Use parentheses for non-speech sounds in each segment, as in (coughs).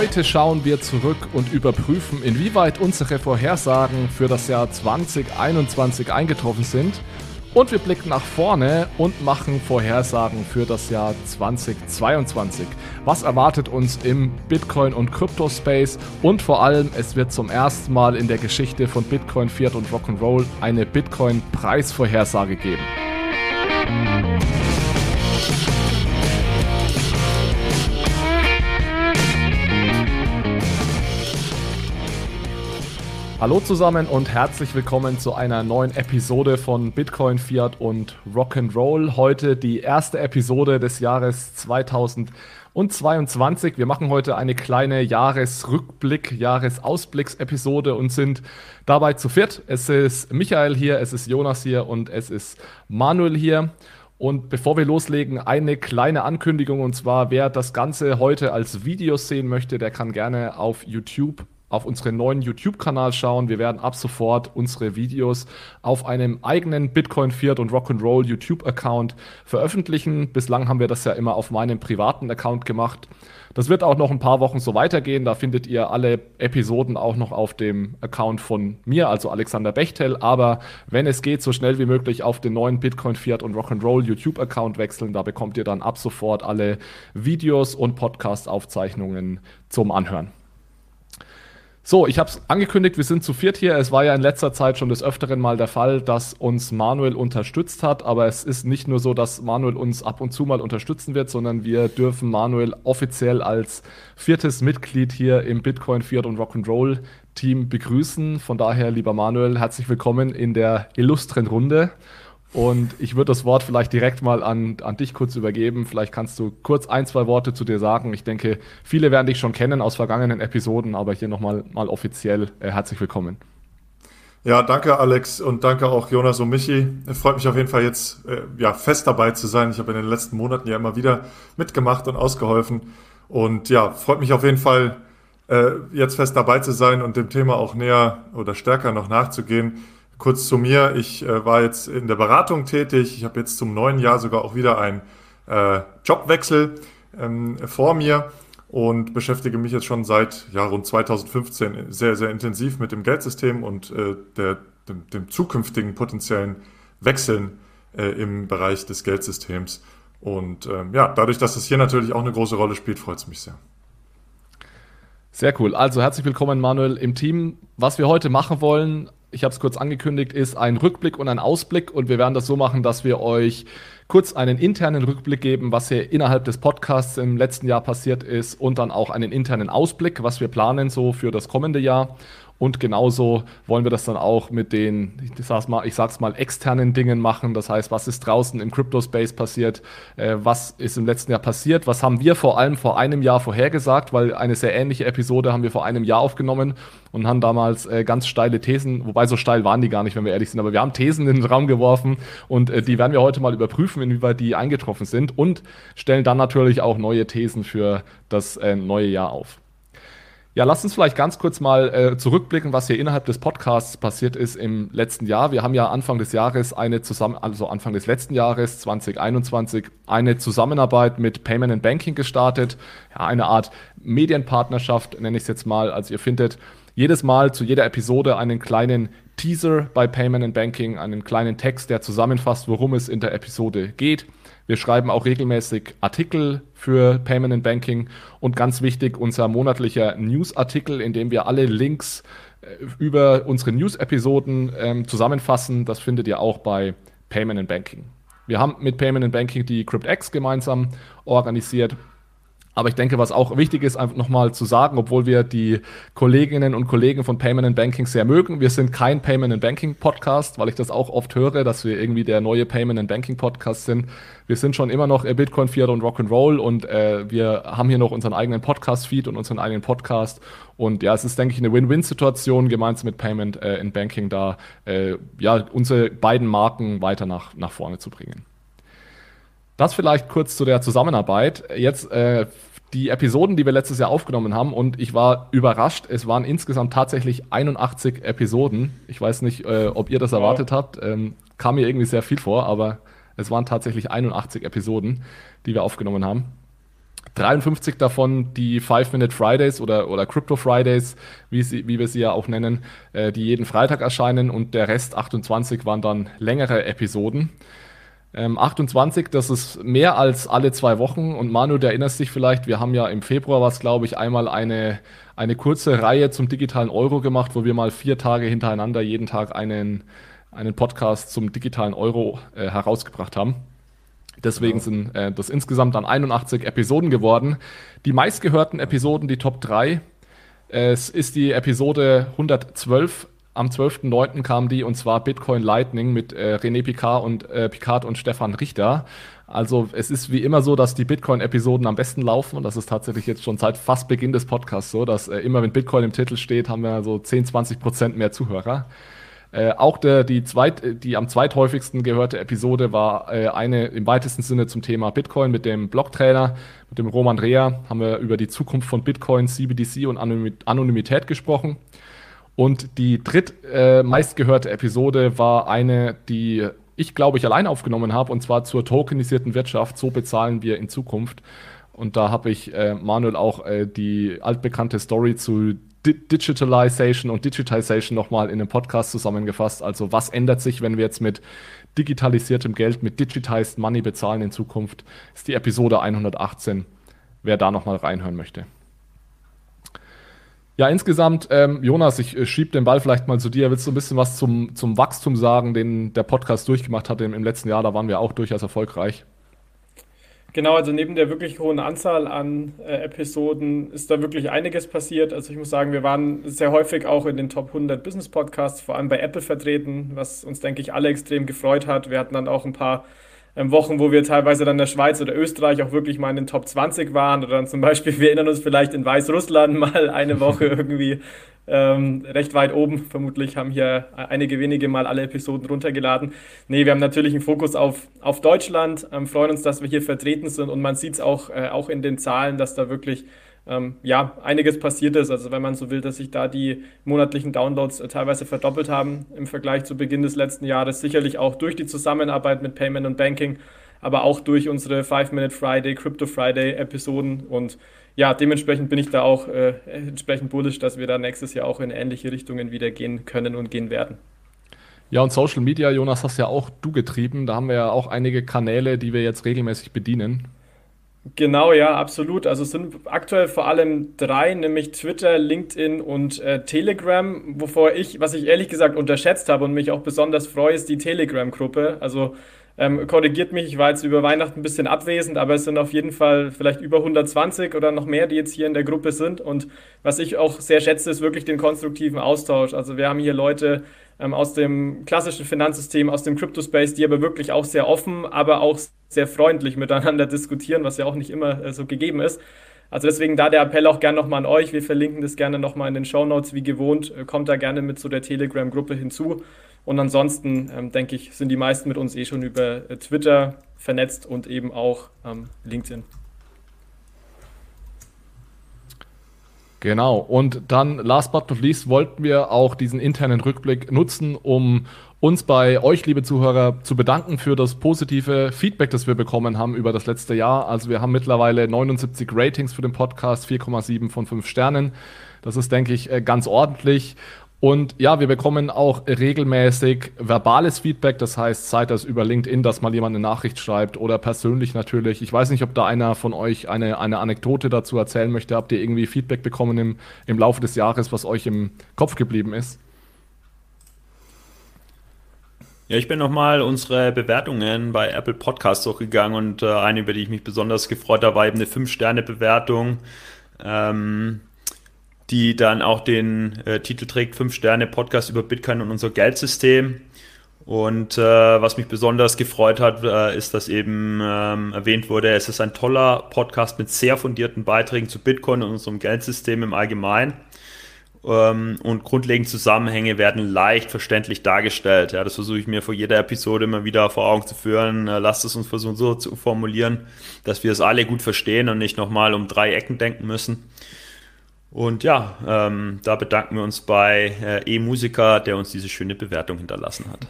Heute schauen wir zurück und überprüfen, inwieweit unsere Vorhersagen für das Jahr 2021 eingetroffen sind. Und wir blicken nach vorne und machen Vorhersagen für das Jahr 2022. Was erwartet uns im Bitcoin- und Crypto-Space? Und vor allem, es wird zum ersten Mal in der Geschichte von Bitcoin, Fiat und Rock'n'Roll eine Bitcoin-Preisvorhersage geben. Hallo zusammen und herzlich willkommen zu einer neuen Episode von Bitcoin, Fiat und Rock'n'Roll. Heute die erste Episode des Jahres 2022. Wir machen heute eine kleine Jahresrückblick, Jahresausblicks-Episode und sind dabei zu viert. Es ist Michael hier, es ist Jonas hier und es ist Manuel hier. Und bevor wir loslegen, eine kleine Ankündigung und zwar, wer das Ganze heute als Video sehen möchte, der kann gerne auf YouTube auf unseren neuen YouTube-Kanal schauen. Wir werden ab sofort unsere Videos auf einem eigenen Bitcoin, Fiat und Rock'n'Roll YouTube-Account veröffentlichen. Bislang haben wir das ja immer auf meinem privaten Account gemacht. Das wird auch noch ein paar Wochen so weitergehen. Da findet ihr alle Episoden auch noch auf dem Account von mir, also Alexander Bechtel. Aber wenn es geht, so schnell wie möglich auf den neuen Bitcoin, Fiat und Rock'n'Roll YouTube-Account wechseln. Da bekommt ihr dann ab sofort alle Videos und Podcast-Aufzeichnungen zum Anhören. So, ich habe es angekündigt, wir sind zu viert hier. Es war ja in letzter Zeit schon des Öfteren mal der Fall, dass uns Manuel unterstützt hat. Aber es ist nicht nur so, dass Manuel uns ab und zu mal unterstützen wird, sondern wir dürfen Manuel offiziell als viertes Mitglied hier im Bitcoin, Fiat und Rock'n'Roll Team begrüßen. Von daher, lieber Manuel, herzlich willkommen in der illustren Runde. Und ich würde das Wort vielleicht direkt mal an, an dich kurz übergeben. Vielleicht kannst du kurz ein, zwei Worte zu dir sagen. Ich denke, viele werden dich schon kennen aus vergangenen Episoden, aber hier nochmal mal offiziell äh, herzlich willkommen. Ja, danke Alex und danke auch Jonas und Michi. Freut mich auf jeden Fall jetzt äh, ja, fest dabei zu sein. Ich habe in den letzten Monaten ja immer wieder mitgemacht und ausgeholfen. Und ja, freut mich auf jeden Fall, äh, jetzt fest dabei zu sein und dem Thema auch näher oder stärker noch nachzugehen. Kurz zu mir, ich äh, war jetzt in der Beratung tätig. Ich habe jetzt zum neuen Jahr sogar auch wieder einen äh, Jobwechsel ähm, vor mir und beschäftige mich jetzt schon seit ja, rund 2015 sehr, sehr intensiv mit dem Geldsystem und äh, der, dem, dem, zukünftigen potenziellen Wechseln äh, im Bereich des Geldsystems. Und ähm, ja, dadurch, dass es hier natürlich auch eine große Rolle spielt, freut es mich sehr. Sehr cool. Also herzlich willkommen, Manuel, im Team. Was wir heute machen wollen, ich habe es kurz angekündigt, ist ein Rückblick und ein Ausblick. Und wir werden das so machen, dass wir euch kurz einen internen Rückblick geben, was hier innerhalb des Podcasts im letzten Jahr passiert ist und dann auch einen internen Ausblick, was wir planen so für das kommende Jahr. Und genauso wollen wir das dann auch mit den, ich sag's mal, ich sag's mal, externen Dingen machen. Das heißt, was ist draußen im Crypto-Space passiert? Äh, was ist im letzten Jahr passiert? Was haben wir vor allem vor einem Jahr vorhergesagt? Weil eine sehr ähnliche Episode haben wir vor einem Jahr aufgenommen und haben damals äh, ganz steile Thesen, wobei so steil waren die gar nicht, wenn wir ehrlich sind, aber wir haben Thesen in den Raum geworfen und äh, die werden wir heute mal überprüfen, inwieweit die eingetroffen sind und stellen dann natürlich auch neue Thesen für das äh, neue Jahr auf. Ja, lass uns vielleicht ganz kurz mal äh, zurückblicken, was hier innerhalb des Podcasts passiert ist im letzten Jahr. Wir haben ja Anfang des Jahres eine zusammen, also Anfang des letzten Jahres 2021 eine Zusammenarbeit mit Payment and Banking gestartet. Ja, eine Art Medienpartnerschaft nenne ich es jetzt mal. Also ihr findet jedes Mal zu jeder Episode einen kleinen Teaser bei Payment and Banking, einen kleinen Text, der zusammenfasst, worum es in der Episode geht. Wir schreiben auch regelmäßig Artikel für Payment and Banking und ganz wichtig unser monatlicher Newsartikel, in dem wir alle Links äh, über unsere News-Episoden ähm, zusammenfassen. Das findet ihr auch bei Payment and Banking. Wir haben mit Payment and Banking die CryptX gemeinsam organisiert aber ich denke, was auch wichtig ist, einfach nochmal zu sagen, obwohl wir die Kolleginnen und Kollegen von Payment and Banking sehr mögen, wir sind kein Payment and Banking Podcast, weil ich das auch oft höre, dass wir irgendwie der neue Payment and Banking Podcast sind. Wir sind schon immer noch Bitcoin, Fiat und Rock'n'Roll und äh, wir haben hier noch unseren eigenen Podcast-Feed und unseren eigenen Podcast. Und ja, es ist, denke ich, eine Win-Win-Situation, gemeinsam mit Payment äh, and Banking da äh, ja, unsere beiden Marken weiter nach, nach vorne zu bringen. Das vielleicht kurz zu der Zusammenarbeit. Jetzt äh, die Episoden, die wir letztes Jahr aufgenommen haben und ich war überrascht. Es waren insgesamt tatsächlich 81 Episoden. Ich weiß nicht, äh, ob ihr das erwartet habt. Ähm, kam mir irgendwie sehr viel vor, aber es waren tatsächlich 81 Episoden, die wir aufgenommen haben. 53 davon die Five-Minute Fridays oder, oder Crypto Fridays, wie, sie, wie wir sie ja auch nennen, äh, die jeden Freitag erscheinen und der Rest 28 waren dann längere Episoden. Ähm, 28, das ist mehr als alle zwei Wochen und Manu, du erinnerst dich vielleicht, wir haben ja im Februar was, glaube ich, einmal eine, eine kurze Reihe zum digitalen Euro gemacht, wo wir mal vier Tage hintereinander jeden Tag einen, einen Podcast zum digitalen Euro äh, herausgebracht haben. Deswegen genau. sind äh, das insgesamt dann 81 Episoden geworden. Die meistgehörten Episoden, die Top 3, es ist die Episode 112. Am 12.09. kam die und zwar Bitcoin Lightning mit äh, René Picard und, äh, Picard und Stefan Richter. Also es ist wie immer so, dass die Bitcoin-Episoden am besten laufen und das ist tatsächlich jetzt schon seit fast Beginn des Podcasts so, dass äh, immer wenn Bitcoin im Titel steht, haben wir so 10, 20 Prozent mehr Zuhörer. Äh, auch der, die, zweit, die am zweithäufigsten gehörte Episode war äh, eine im weitesten Sinne zum Thema Bitcoin mit dem Blogtrainer, mit dem Roman Rea, haben wir über die Zukunft von Bitcoin, CBDC und Anonymität gesprochen. Und die dritt äh, Episode war eine, die ich glaube ich allein aufgenommen habe, und zwar zur tokenisierten Wirtschaft. So bezahlen wir in Zukunft. Und da habe ich äh, Manuel auch äh, die altbekannte Story zu Digitalization und Digitization nochmal in einem Podcast zusammengefasst. Also was ändert sich, wenn wir jetzt mit digitalisiertem Geld, mit Digitized Money bezahlen in Zukunft? Ist die Episode 118, wer da nochmal reinhören möchte. Ja, insgesamt, ähm, Jonas, ich äh, schiebe den Ball vielleicht mal zu dir. Willst du ein bisschen was zum, zum Wachstum sagen, den der Podcast durchgemacht hat im, im letzten Jahr? Da waren wir auch durchaus erfolgreich. Genau, also neben der wirklich hohen Anzahl an äh, Episoden ist da wirklich einiges passiert. Also ich muss sagen, wir waren sehr häufig auch in den Top 100 Business Podcasts, vor allem bei Apple vertreten, was uns, denke ich, alle extrem gefreut hat. Wir hatten dann auch ein paar Wochen, wo wir teilweise dann in der Schweiz oder Österreich auch wirklich mal in den Top 20 waren oder dann zum Beispiel, (laughs) wir erinnern uns vielleicht in Weißrussland mal eine Woche (laughs) irgendwie ähm, recht weit oben. Vermutlich haben hier einige wenige mal alle Episoden runtergeladen. Nee, wir haben natürlich einen Fokus auf, auf Deutschland, ähm, freuen uns, dass wir hier vertreten sind und man sieht es auch, äh, auch in den Zahlen, dass da wirklich ähm, ja, einiges passiert ist. Also wenn man so will, dass sich da die monatlichen Downloads äh, teilweise verdoppelt haben im Vergleich zu Beginn des letzten Jahres. Sicherlich auch durch die Zusammenarbeit mit Payment und Banking, aber auch durch unsere Five Minute Friday, Crypto Friday Episoden und ja, dementsprechend bin ich da auch äh, entsprechend bullish, dass wir da nächstes Jahr auch in ähnliche Richtungen wieder gehen können und gehen werden. Ja, und Social Media, Jonas, hast ja auch du getrieben. Da haben wir ja auch einige Kanäle, die wir jetzt regelmäßig bedienen. Genau, ja, absolut. Also es sind aktuell vor allem drei, nämlich Twitter, LinkedIn und äh, Telegram, wovor ich, was ich ehrlich gesagt unterschätzt habe und mich auch besonders freue, ist die Telegram-Gruppe. Also ähm, korrigiert mich, ich war jetzt über Weihnachten ein bisschen abwesend, aber es sind auf jeden Fall vielleicht über 120 oder noch mehr, die jetzt hier in der Gruppe sind. Und was ich auch sehr schätze, ist wirklich den konstruktiven Austausch. Also wir haben hier Leute ähm, aus dem klassischen Finanzsystem, aus dem Crypto-Space, die aber wirklich auch sehr offen, aber auch sehr freundlich miteinander diskutieren, was ja auch nicht immer äh, so gegeben ist. Also deswegen da der Appell auch gerne nochmal an euch. Wir verlinken das gerne nochmal in den Show Notes wie gewohnt. Äh, kommt da gerne mit zu der Telegram-Gruppe hinzu. Und ansonsten ähm, denke ich, sind die meisten mit uns eh schon über äh, Twitter vernetzt und eben auch ähm, LinkedIn. Genau. Und dann, last but not least, wollten wir auch diesen internen Rückblick nutzen, um uns bei euch, liebe Zuhörer, zu bedanken für das positive Feedback, das wir bekommen haben über das letzte Jahr. Also wir haben mittlerweile 79 Ratings für den Podcast, 4,7 von 5 Sternen. Das ist, denke ich, äh, ganz ordentlich. Und ja, wir bekommen auch regelmäßig verbales Feedback, das heißt, sei das über LinkedIn, dass mal jemand eine Nachricht schreibt oder persönlich natürlich. Ich weiß nicht, ob da einer von euch eine, eine Anekdote dazu erzählen möchte. Habt ihr irgendwie Feedback bekommen im, im Laufe des Jahres, was euch im Kopf geblieben ist? Ja, ich bin nochmal unsere Bewertungen bei Apple Podcasts durchgegangen und äh, eine, über die ich mich besonders gefreut habe, war eben eine 5-Sterne-Bewertung. Ähm, die dann auch den äh, Titel trägt, 5 Sterne Podcast über Bitcoin und unser Geldsystem. Und äh, was mich besonders gefreut hat, äh, ist, dass eben ähm, erwähnt wurde, es ist ein toller Podcast mit sehr fundierten Beiträgen zu Bitcoin und unserem Geldsystem im Allgemeinen. Ähm, und grundlegende Zusammenhänge werden leicht verständlich dargestellt. Ja, das versuche ich mir vor jeder Episode immer wieder vor Augen zu führen. Äh, lasst es uns versuchen so zu formulieren, dass wir es alle gut verstehen und nicht nochmal um drei Ecken denken müssen. Und ja, ähm, da bedanken wir uns bei äh, E-Musiker, der uns diese schöne Bewertung hinterlassen hat.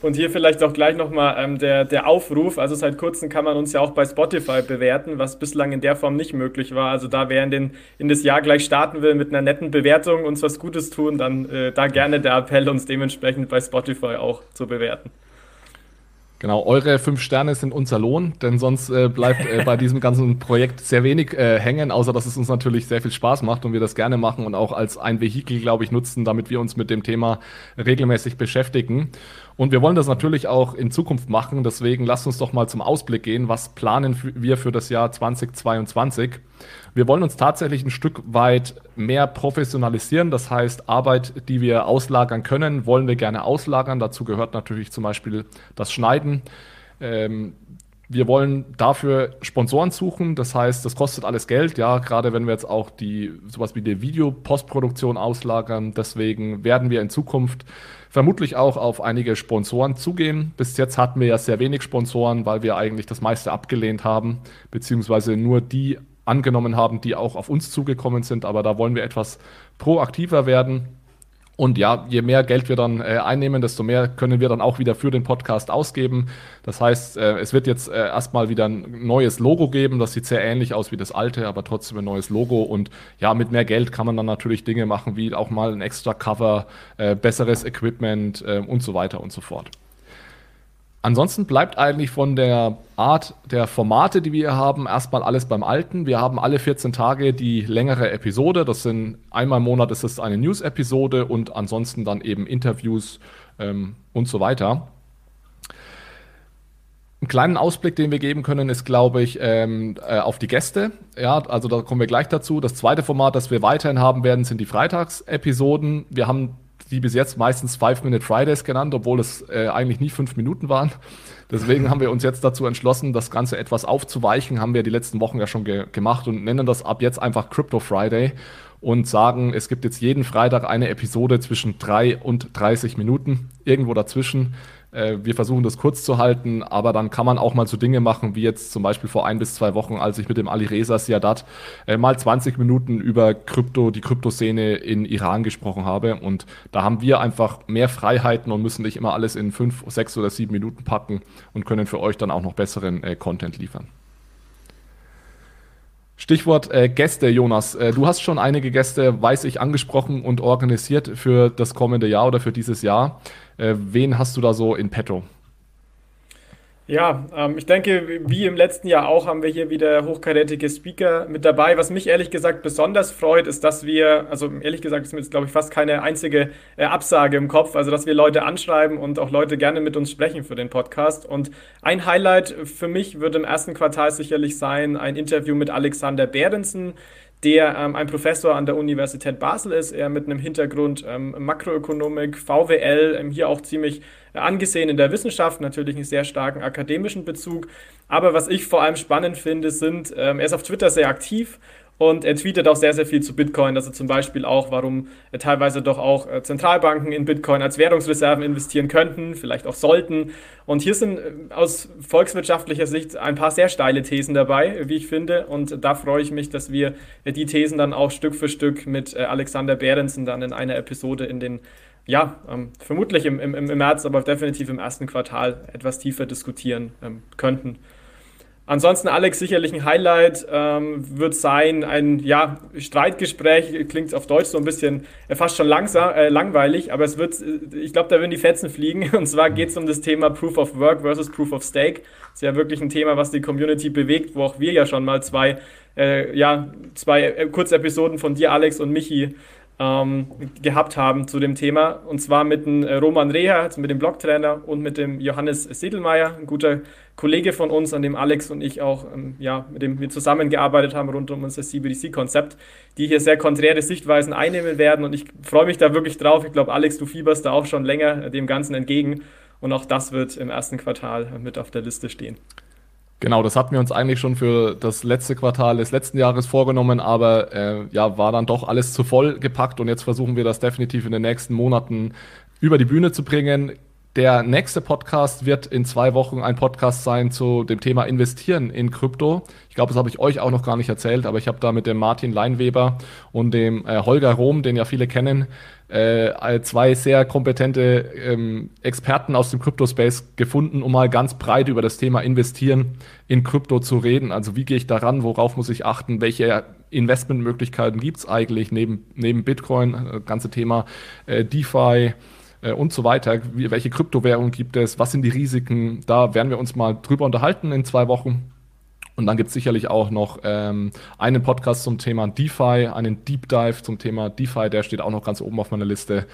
Und hier vielleicht auch gleich nochmal ähm, der, der Aufruf. Also seit kurzem kann man uns ja auch bei Spotify bewerten, was bislang in der Form nicht möglich war. Also da wer in, den, in das Jahr gleich starten will mit einer netten Bewertung, uns was Gutes tun, dann äh, da gerne der Appell, uns dementsprechend bei Spotify auch zu bewerten. Genau, eure fünf Sterne sind unser Lohn, denn sonst äh, bleibt äh, bei diesem ganzen Projekt sehr wenig äh, hängen, außer dass es uns natürlich sehr viel Spaß macht und wir das gerne machen und auch als ein Vehikel, glaube ich, nutzen, damit wir uns mit dem Thema regelmäßig beschäftigen. Und wir wollen das natürlich auch in Zukunft machen, deswegen lasst uns doch mal zum Ausblick gehen. Was planen wir für das Jahr 2022? Wir wollen uns tatsächlich ein Stück weit mehr professionalisieren. Das heißt, Arbeit, die wir auslagern können, wollen wir gerne auslagern. Dazu gehört natürlich zum Beispiel das Schneiden. Ähm, wir wollen dafür Sponsoren suchen. Das heißt, das kostet alles Geld. Ja, gerade wenn wir jetzt auch die sowas wie die Videopostproduktion auslagern. Deswegen werden wir in Zukunft vermutlich auch auf einige Sponsoren zugehen. Bis jetzt hatten wir ja sehr wenig Sponsoren, weil wir eigentlich das meiste abgelehnt haben, beziehungsweise nur die angenommen haben, die auch auf uns zugekommen sind. Aber da wollen wir etwas proaktiver werden. Und ja, je mehr Geld wir dann äh, einnehmen, desto mehr können wir dann auch wieder für den Podcast ausgeben. Das heißt, äh, es wird jetzt äh, erstmal wieder ein neues Logo geben. Das sieht sehr ähnlich aus wie das alte, aber trotzdem ein neues Logo. Und ja, mit mehr Geld kann man dann natürlich Dinge machen, wie auch mal ein extra Cover, äh, besseres Equipment äh, und so weiter und so fort. Ansonsten bleibt eigentlich von der Art der Formate, die wir haben, erstmal alles beim Alten. Wir haben alle 14 Tage die längere Episode. Das sind einmal im Monat ist es eine News-Episode und ansonsten dann eben Interviews ähm, und so weiter. Einen kleinen Ausblick, den wir geben können, ist, glaube ich, ähm, äh, auf die Gäste. Ja, also da kommen wir gleich dazu. Das zweite Format, das wir weiterhin haben werden, sind die Freitagsepisoden. Wir haben die bis jetzt meistens Five-Minute Fridays genannt, obwohl es äh, eigentlich nie fünf Minuten waren. Deswegen haben wir uns jetzt dazu entschlossen, das Ganze etwas aufzuweichen. Haben wir die letzten Wochen ja schon ge gemacht und nennen das ab jetzt einfach Crypto Friday und sagen, es gibt jetzt jeden Freitag eine Episode zwischen drei und 30 Minuten, irgendwo dazwischen. Äh, wir versuchen das kurz zu halten, aber dann kann man auch mal so Dinge machen, wie jetzt zum Beispiel vor ein bis zwei Wochen, als ich mit dem Ali Reza Siadat äh, mal 20 Minuten über Krypto, die Kryptoszene in Iran gesprochen habe. Und da haben wir einfach mehr Freiheiten und müssen nicht immer alles in fünf, sechs oder sieben Minuten packen und können für euch dann auch noch besseren äh, Content liefern. Stichwort äh, Gäste, Jonas. Äh, du hast schon einige Gäste, weiß ich, angesprochen und organisiert für das kommende Jahr oder für dieses Jahr. Äh, wen hast du da so in petto? Ja, ähm, ich denke, wie im letzten Jahr auch haben wir hier wieder hochkarätige Speaker mit dabei. Was mich ehrlich gesagt besonders freut, ist, dass wir, also ehrlich gesagt ist mir jetzt, glaube ich, fast keine einzige äh, Absage im Kopf, also dass wir Leute anschreiben und auch Leute gerne mit uns sprechen für den Podcast. Und ein Highlight für mich wird im ersten Quartal sicherlich sein ein Interview mit Alexander Behrensen der ähm, ein Professor an der Universität Basel ist, er mit einem Hintergrund ähm, Makroökonomik, VWL, ähm, hier auch ziemlich äh, angesehen in der Wissenschaft, natürlich einen sehr starken akademischen Bezug. Aber was ich vor allem spannend finde, sind, ähm, er ist auf Twitter sehr aktiv und er tweetet auch sehr, sehr viel zu Bitcoin, also zum Beispiel auch, warum äh, teilweise doch auch äh, Zentralbanken in Bitcoin als Währungsreserven investieren könnten, vielleicht auch sollten. Und hier sind äh, aus volkswirtschaftlicher Sicht ein paar sehr steile Thesen dabei, wie ich finde. Und da freue ich mich, dass wir die Thesen dann auch Stück für Stück mit Alexander Behrensen dann in einer Episode in den ja, ähm, vermutlich im, im, im März, aber definitiv im ersten Quartal etwas tiefer diskutieren ähm, könnten. Ansonsten, Alex, sicherlich ein Highlight ähm, wird sein, ein ja, Streitgespräch, klingt auf Deutsch so ein bisschen äh, fast schon langsam, äh, langweilig, aber es wird, äh, ich glaube, da werden die Fetzen fliegen. (laughs) Und zwar geht es um das Thema Proof of Work versus Proof of Stake. Das ist ja wirklich ein Thema, was die Community bewegt, wo auch wir ja schon mal zwei, äh, ja, zwei äh, Kurzepisoden von dir, Alex, und Michi ähm, gehabt haben zu dem Thema. Und zwar mit dem äh, Roman Reha, also mit dem Blogtrainer und mit dem Johannes Sedelmeier, ein guter Kollege von uns, an dem Alex und ich auch, ähm, ja, mit dem wir zusammengearbeitet haben rund um unser CBDC-Konzept, die hier sehr konträre Sichtweisen einnehmen werden. Und ich freue mich da wirklich drauf. Ich glaube, Alex, du fieberst da auch schon länger äh, dem Ganzen entgegen. Und auch das wird im ersten Quartal mit auf der Liste stehen. Genau, das hatten wir uns eigentlich schon für das letzte Quartal des letzten Jahres vorgenommen, aber äh, ja, war dann doch alles zu voll gepackt und jetzt versuchen wir das definitiv in den nächsten Monaten über die Bühne zu bringen. Der nächste Podcast wird in zwei Wochen ein Podcast sein zu dem Thema Investieren in Krypto. Ich glaube, das habe ich euch auch noch gar nicht erzählt, aber ich habe da mit dem Martin Leinweber und dem äh, Holger Rom, den ja viele kennen, äh, zwei sehr kompetente ähm, Experten aus dem Crypto-Space gefunden, um mal ganz breit über das Thema Investieren in Krypto zu reden. Also wie gehe ich daran, worauf muss ich achten, welche Investmentmöglichkeiten gibt es eigentlich neben, neben Bitcoin, äh, ganze Thema äh, DeFi äh, und so weiter. Wie, welche Kryptowährungen gibt es? Was sind die Risiken? Da werden wir uns mal drüber unterhalten in zwei Wochen. Und dann gibt es sicherlich auch noch ähm, einen Podcast zum Thema DeFi, einen Deep Dive zum Thema DeFi, der steht auch noch ganz oben auf meiner Liste.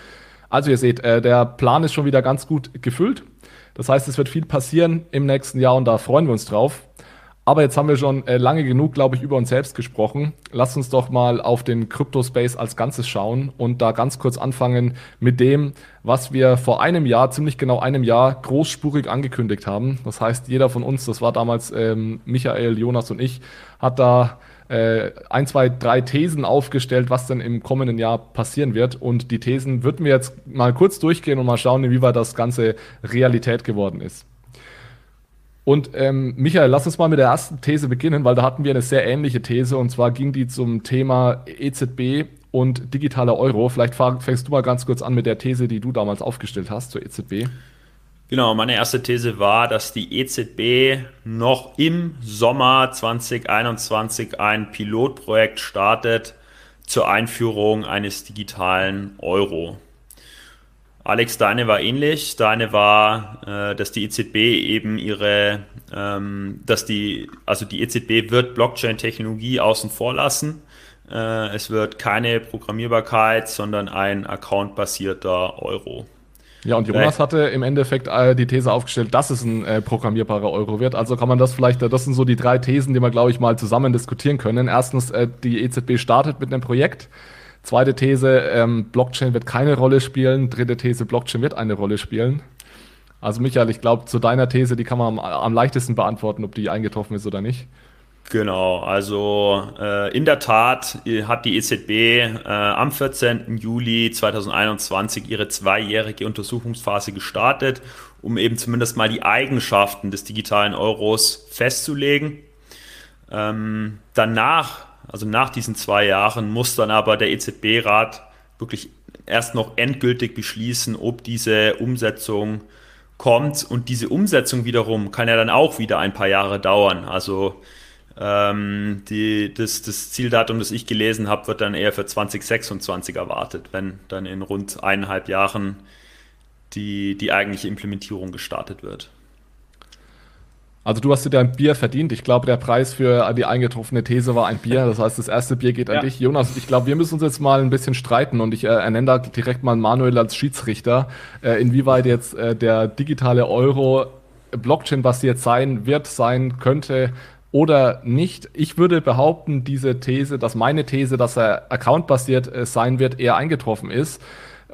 Also ihr seht, äh, der Plan ist schon wieder ganz gut gefüllt. Das heißt, es wird viel passieren im nächsten Jahr und da freuen wir uns drauf. Aber jetzt haben wir schon äh, lange genug, glaube ich, über uns selbst gesprochen. Lasst uns doch mal auf den Crypto-Space als Ganzes schauen und da ganz kurz anfangen mit dem, was wir vor einem Jahr, ziemlich genau einem Jahr, großspurig angekündigt haben. Das heißt, jeder von uns, das war damals ähm, Michael, Jonas und ich, hat da äh, ein, zwei, drei Thesen aufgestellt, was denn im kommenden Jahr passieren wird. Und die Thesen würden wir jetzt mal kurz durchgehen und mal schauen, inwieweit das Ganze Realität geworden ist. Und ähm, Michael, lass uns mal mit der ersten These beginnen, weil da hatten wir eine sehr ähnliche These und zwar ging die zum Thema EZB und digitaler Euro. Vielleicht fängst du mal ganz kurz an mit der These, die du damals aufgestellt hast zur EZB. Genau, meine erste These war, dass die EZB noch im Sommer 2021 ein Pilotprojekt startet zur Einführung eines digitalen Euro. Alex, deine war ähnlich. Deine war, äh, dass die EZB eben ihre, ähm, dass die, also die EZB wird Blockchain-Technologie außen vor lassen. Äh, es wird keine Programmierbarkeit, sondern ein accountbasierter Euro. Ja, und Jonas hatte im Endeffekt äh, die These aufgestellt, dass es ein äh, programmierbarer Euro wird. Also kann man das vielleicht, das sind so die drei Thesen, die wir, glaube ich, mal zusammen diskutieren können. Erstens, äh, die EZB startet mit einem Projekt. Zweite These, ähm, Blockchain wird keine Rolle spielen. Dritte These, Blockchain wird eine Rolle spielen. Also Michael, ich glaube, zu deiner These, die kann man am, am, leichtesten beantworten, ob die eingetroffen ist oder nicht. Genau, also äh, in der Tat äh, hat die EZB äh, am 14. Juli 2021 ihre zweijährige Untersuchungsphase gestartet, um eben zumindest mal die Eigenschaften des digitalen Euros festzulegen. Ähm, danach also nach diesen zwei Jahren muss dann aber der EZB-Rat wirklich erst noch endgültig beschließen, ob diese Umsetzung kommt. Und diese Umsetzung wiederum kann ja dann auch wieder ein paar Jahre dauern. Also ähm, die, das, das Zieldatum, das ich gelesen habe, wird dann eher für 2026 erwartet, wenn dann in rund eineinhalb Jahren die, die eigentliche Implementierung gestartet wird. Also du hast dir dein Bier verdient. Ich glaube, der Preis für die eingetroffene These war ein Bier. Das heißt, das erste Bier geht an ja. dich. Jonas, ich glaube, wir müssen uns jetzt mal ein bisschen streiten und ich äh, ernenne da direkt mal Manuel als Schiedsrichter, äh, inwieweit jetzt äh, der digitale Euro Blockchain-basiert sein wird, sein könnte oder nicht. Ich würde behaupten, diese These, dass meine These, dass er accountbasiert äh, sein wird, eher eingetroffen ist.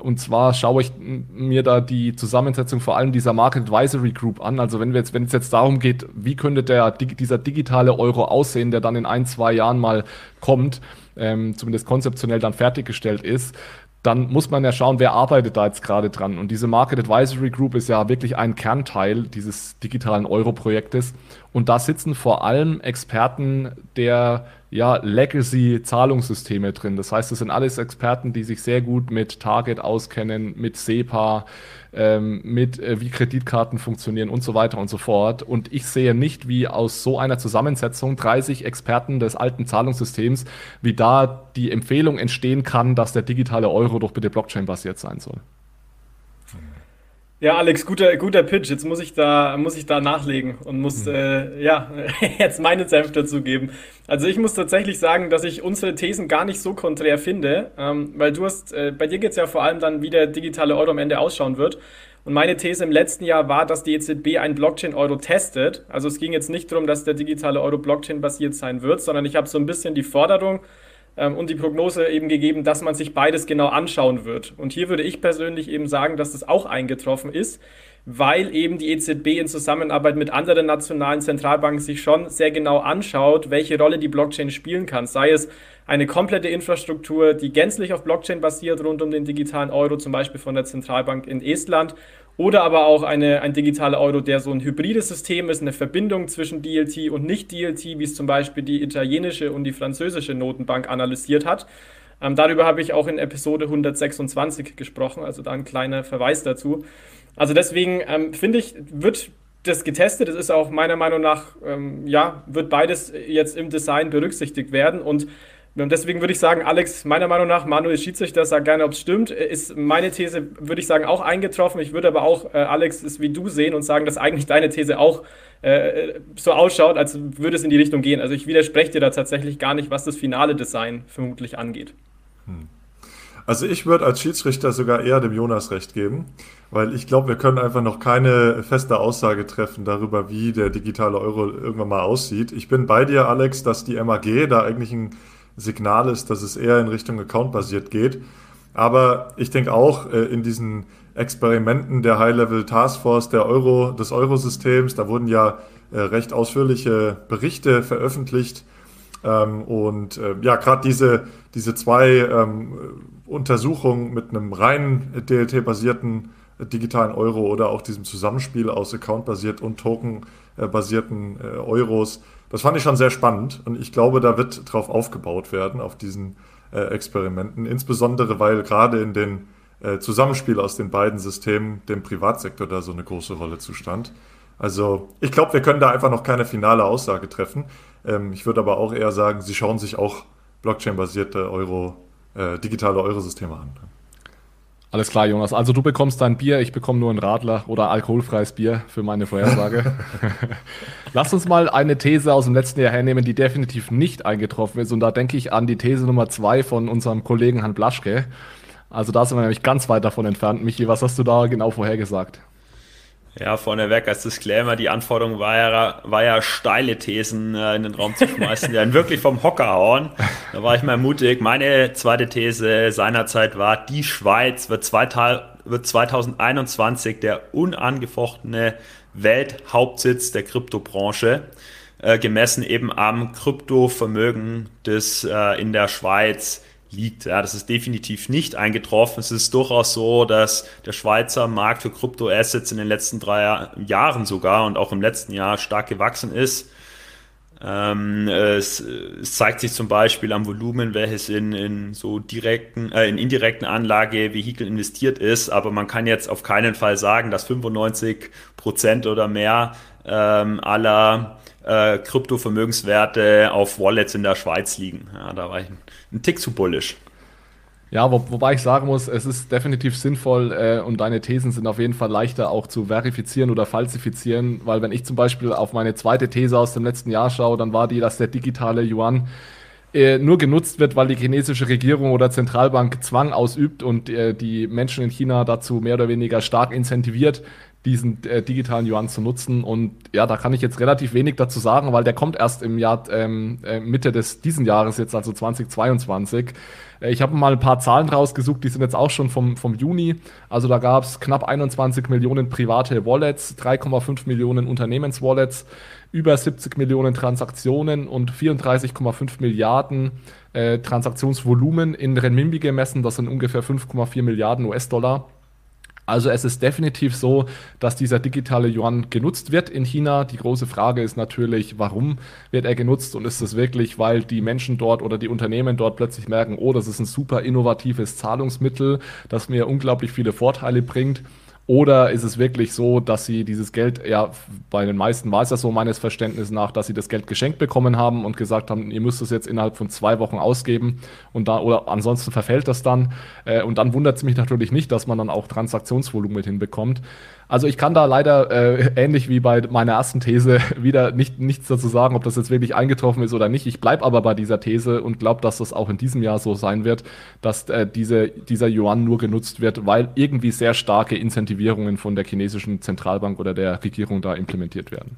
Und zwar schaue ich mir da die Zusammensetzung vor allem dieser Market Advisory Group an. Also wenn wir jetzt, wenn es jetzt darum geht, wie könnte der, dieser digitale Euro aussehen, der dann in ein, zwei Jahren mal kommt, ähm, zumindest konzeptionell dann fertiggestellt ist, dann muss man ja schauen, wer arbeitet da jetzt gerade dran. Und diese Market Advisory Group ist ja wirklich ein Kernteil dieses digitalen Euro-Projektes. Und da sitzen vor allem Experten der ja, Legacy-Zahlungssysteme drin. Das heißt, es sind alles Experten, die sich sehr gut mit Target auskennen, mit SEPA, ähm, mit äh, wie Kreditkarten funktionieren und so weiter und so fort. Und ich sehe nicht, wie aus so einer Zusammensetzung 30 Experten des alten Zahlungssystems, wie da die Empfehlung entstehen kann, dass der digitale Euro doch bitte Blockchain-basiert sein soll. Ja, Alex, guter, guter Pitch. Jetzt muss ich da, muss ich da nachlegen und muss mhm. äh, ja (laughs) jetzt meine Senf dazu geben. Also ich muss tatsächlich sagen, dass ich unsere Thesen gar nicht so konträr finde, ähm, weil du hast, äh, bei dir geht es ja vor allem dann, wie der digitale Euro am Ende ausschauen wird. Und meine These im letzten Jahr war, dass die EZB einen Blockchain-Euro testet. Also es ging jetzt nicht darum, dass der digitale Euro Blockchain-basiert sein wird, sondern ich habe so ein bisschen die Forderung und die Prognose eben gegeben, dass man sich beides genau anschauen wird. Und hier würde ich persönlich eben sagen, dass das auch eingetroffen ist, weil eben die EZB in Zusammenarbeit mit anderen nationalen Zentralbanken sich schon sehr genau anschaut, welche Rolle die Blockchain spielen kann. Sei es eine komplette Infrastruktur, die gänzlich auf Blockchain basiert, rund um den digitalen Euro, zum Beispiel von der Zentralbank in Estland, Oder aber auch eine, ein digitaler Euro, der so ein hybrides System ist, eine Verbindung zwischen DLT und Nicht-DLT, wie es zum Beispiel die italienische und die französische Notenbank analysiert hat. Ähm, darüber habe ich auch in Episode 126 gesprochen, also da ein kleiner Verweis dazu. Also deswegen ähm, finde ich, wird das getestet. Das ist auch meiner Meinung nach, ähm, ja, wird beides jetzt im Design berücksichtigt werden. Und deswegen würde ich sagen, Alex, meiner Meinung nach, Manuel Schiedsrichter, sagt gerne, ob es stimmt, ist meine These, würde ich sagen, auch eingetroffen. Ich würde aber auch, äh, Alex, es wie du sehen und sagen, dass eigentlich deine These auch äh, so ausschaut, als würde es in die Richtung gehen. Also ich widerspreche dir da tatsächlich gar nicht, was das finale Design vermutlich angeht. Hm. Also ich würde als Schiedsrichter sogar eher dem Jonas recht geben, weil ich glaube, wir können einfach noch keine feste Aussage treffen darüber, wie der digitale Euro irgendwann mal aussieht. Ich bin bei dir, Alex, dass die MAG da eigentlich ein Signal ist, dass es eher in Richtung Account-basiert geht. Aber ich denke auch äh, in diesen Experimenten der High-Level Taskforce der Euro, des Eurosystems, da wurden ja äh, recht ausführliche Berichte veröffentlicht. Ähm, und äh, ja, gerade diese, diese zwei ähm, Untersuchung mit einem rein DLT-basierten digitalen Euro oder auch diesem Zusammenspiel aus Account-basiert und Token-basierten äh, Euros, das fand ich schon sehr spannend und ich glaube, da wird drauf aufgebaut werden, auf diesen äh, Experimenten, insbesondere weil gerade in den äh, Zusammenspiel aus den beiden Systemen dem Privatsektor da so eine große Rolle zustand. Also ich glaube, wir können da einfach noch keine finale Aussage treffen. Ähm, ich würde aber auch eher sagen, sie schauen sich auch Blockchain-basierte Euro äh, digitale Eurosysteme an. Alles klar, Jonas. Also du bekommst dein Bier, ich bekomme nur ein Radler oder alkoholfreies Bier für meine Vorhersage. (laughs) Lass uns mal eine These aus dem letzten Jahr hernehmen, die definitiv nicht eingetroffen ist. Und da denke ich an die These Nummer zwei von unserem Kollegen Han Blaschke. Also da sind wir nämlich ganz weit davon entfernt. Michi, was hast du da genau vorhergesagt? Ja, vorneweg als Disclaimer, die Anforderung war ja, war ja steile Thesen äh, in den Raum zu schmeißen, die einen wirklich vom Hocker hauen. Da war ich mal mutig. Meine zweite These seinerzeit war, die Schweiz wird, wird 2021 der unangefochtene Welthauptsitz der Kryptobranche, äh, gemessen eben am Kryptovermögen, das äh, in der Schweiz liegt. Ja, das ist definitiv nicht eingetroffen. Es ist durchaus so, dass der Schweizer Markt für Kryptoassets in den letzten drei Jahren sogar und auch im letzten Jahr stark gewachsen ist. Ähm, es, es, zeigt sich zum Beispiel am Volumen, welches in, in so direkten, äh, in indirekten Anlagevehikel investiert ist, aber man kann jetzt auf keinen Fall sagen, dass 95 Prozent oder mehr ähm, aller äh, Kryptovermögenswerte auf Wallets in der Schweiz liegen. Ja, da ich ein Tick zu bullisch. Ja, wo, wobei ich sagen muss, es ist definitiv sinnvoll äh, und deine Thesen sind auf jeden Fall leichter auch zu verifizieren oder falsifizieren, weil wenn ich zum Beispiel auf meine zweite These aus dem letzten Jahr schaue, dann war die, dass der digitale Yuan äh, nur genutzt wird, weil die chinesische Regierung oder Zentralbank Zwang ausübt und äh, die Menschen in China dazu mehr oder weniger stark incentiviert, diesen äh, digitalen Yuan zu nutzen. Und ja, da kann ich jetzt relativ wenig dazu sagen, weil der kommt erst im Jahr ähm, äh, Mitte des diesen Jahres jetzt, also 2022. Äh, ich habe mal ein paar Zahlen rausgesucht, die sind jetzt auch schon vom, vom Juni. Also da gab es knapp 21 Millionen private Wallets, 3,5 Millionen Unternehmenswallets, über 70 Millionen Transaktionen und 34,5 Milliarden äh, Transaktionsvolumen in Renminbi gemessen. Das sind ungefähr 5,4 Milliarden US-Dollar. Also es ist definitiv so, dass dieser digitale Yuan genutzt wird in China. Die große Frage ist natürlich, warum wird er genutzt und ist es wirklich, weil die Menschen dort oder die Unternehmen dort plötzlich merken, oh, das ist ein super innovatives Zahlungsmittel, das mir unglaublich viele Vorteile bringt. Oder ist es wirklich so, dass sie dieses Geld, ja, bei den meisten war es ja so meines Verständnisses nach, dass sie das Geld geschenkt bekommen haben und gesagt haben, ihr müsst es jetzt innerhalb von zwei Wochen ausgeben und da, oder ansonsten verfällt das dann. Äh, und dann wundert es mich natürlich nicht, dass man dann auch Transaktionsvolumen mit hinbekommt. Also ich kann da leider äh, ähnlich wie bei meiner ersten These (laughs) wieder nicht, nichts dazu sagen, ob das jetzt wirklich eingetroffen ist oder nicht. Ich bleibe aber bei dieser These und glaube, dass das auch in diesem Jahr so sein wird, dass äh, diese, dieser Yuan nur genutzt wird, weil irgendwie sehr starke Incentivierungen von der chinesischen Zentralbank oder der Regierung da implementiert werden.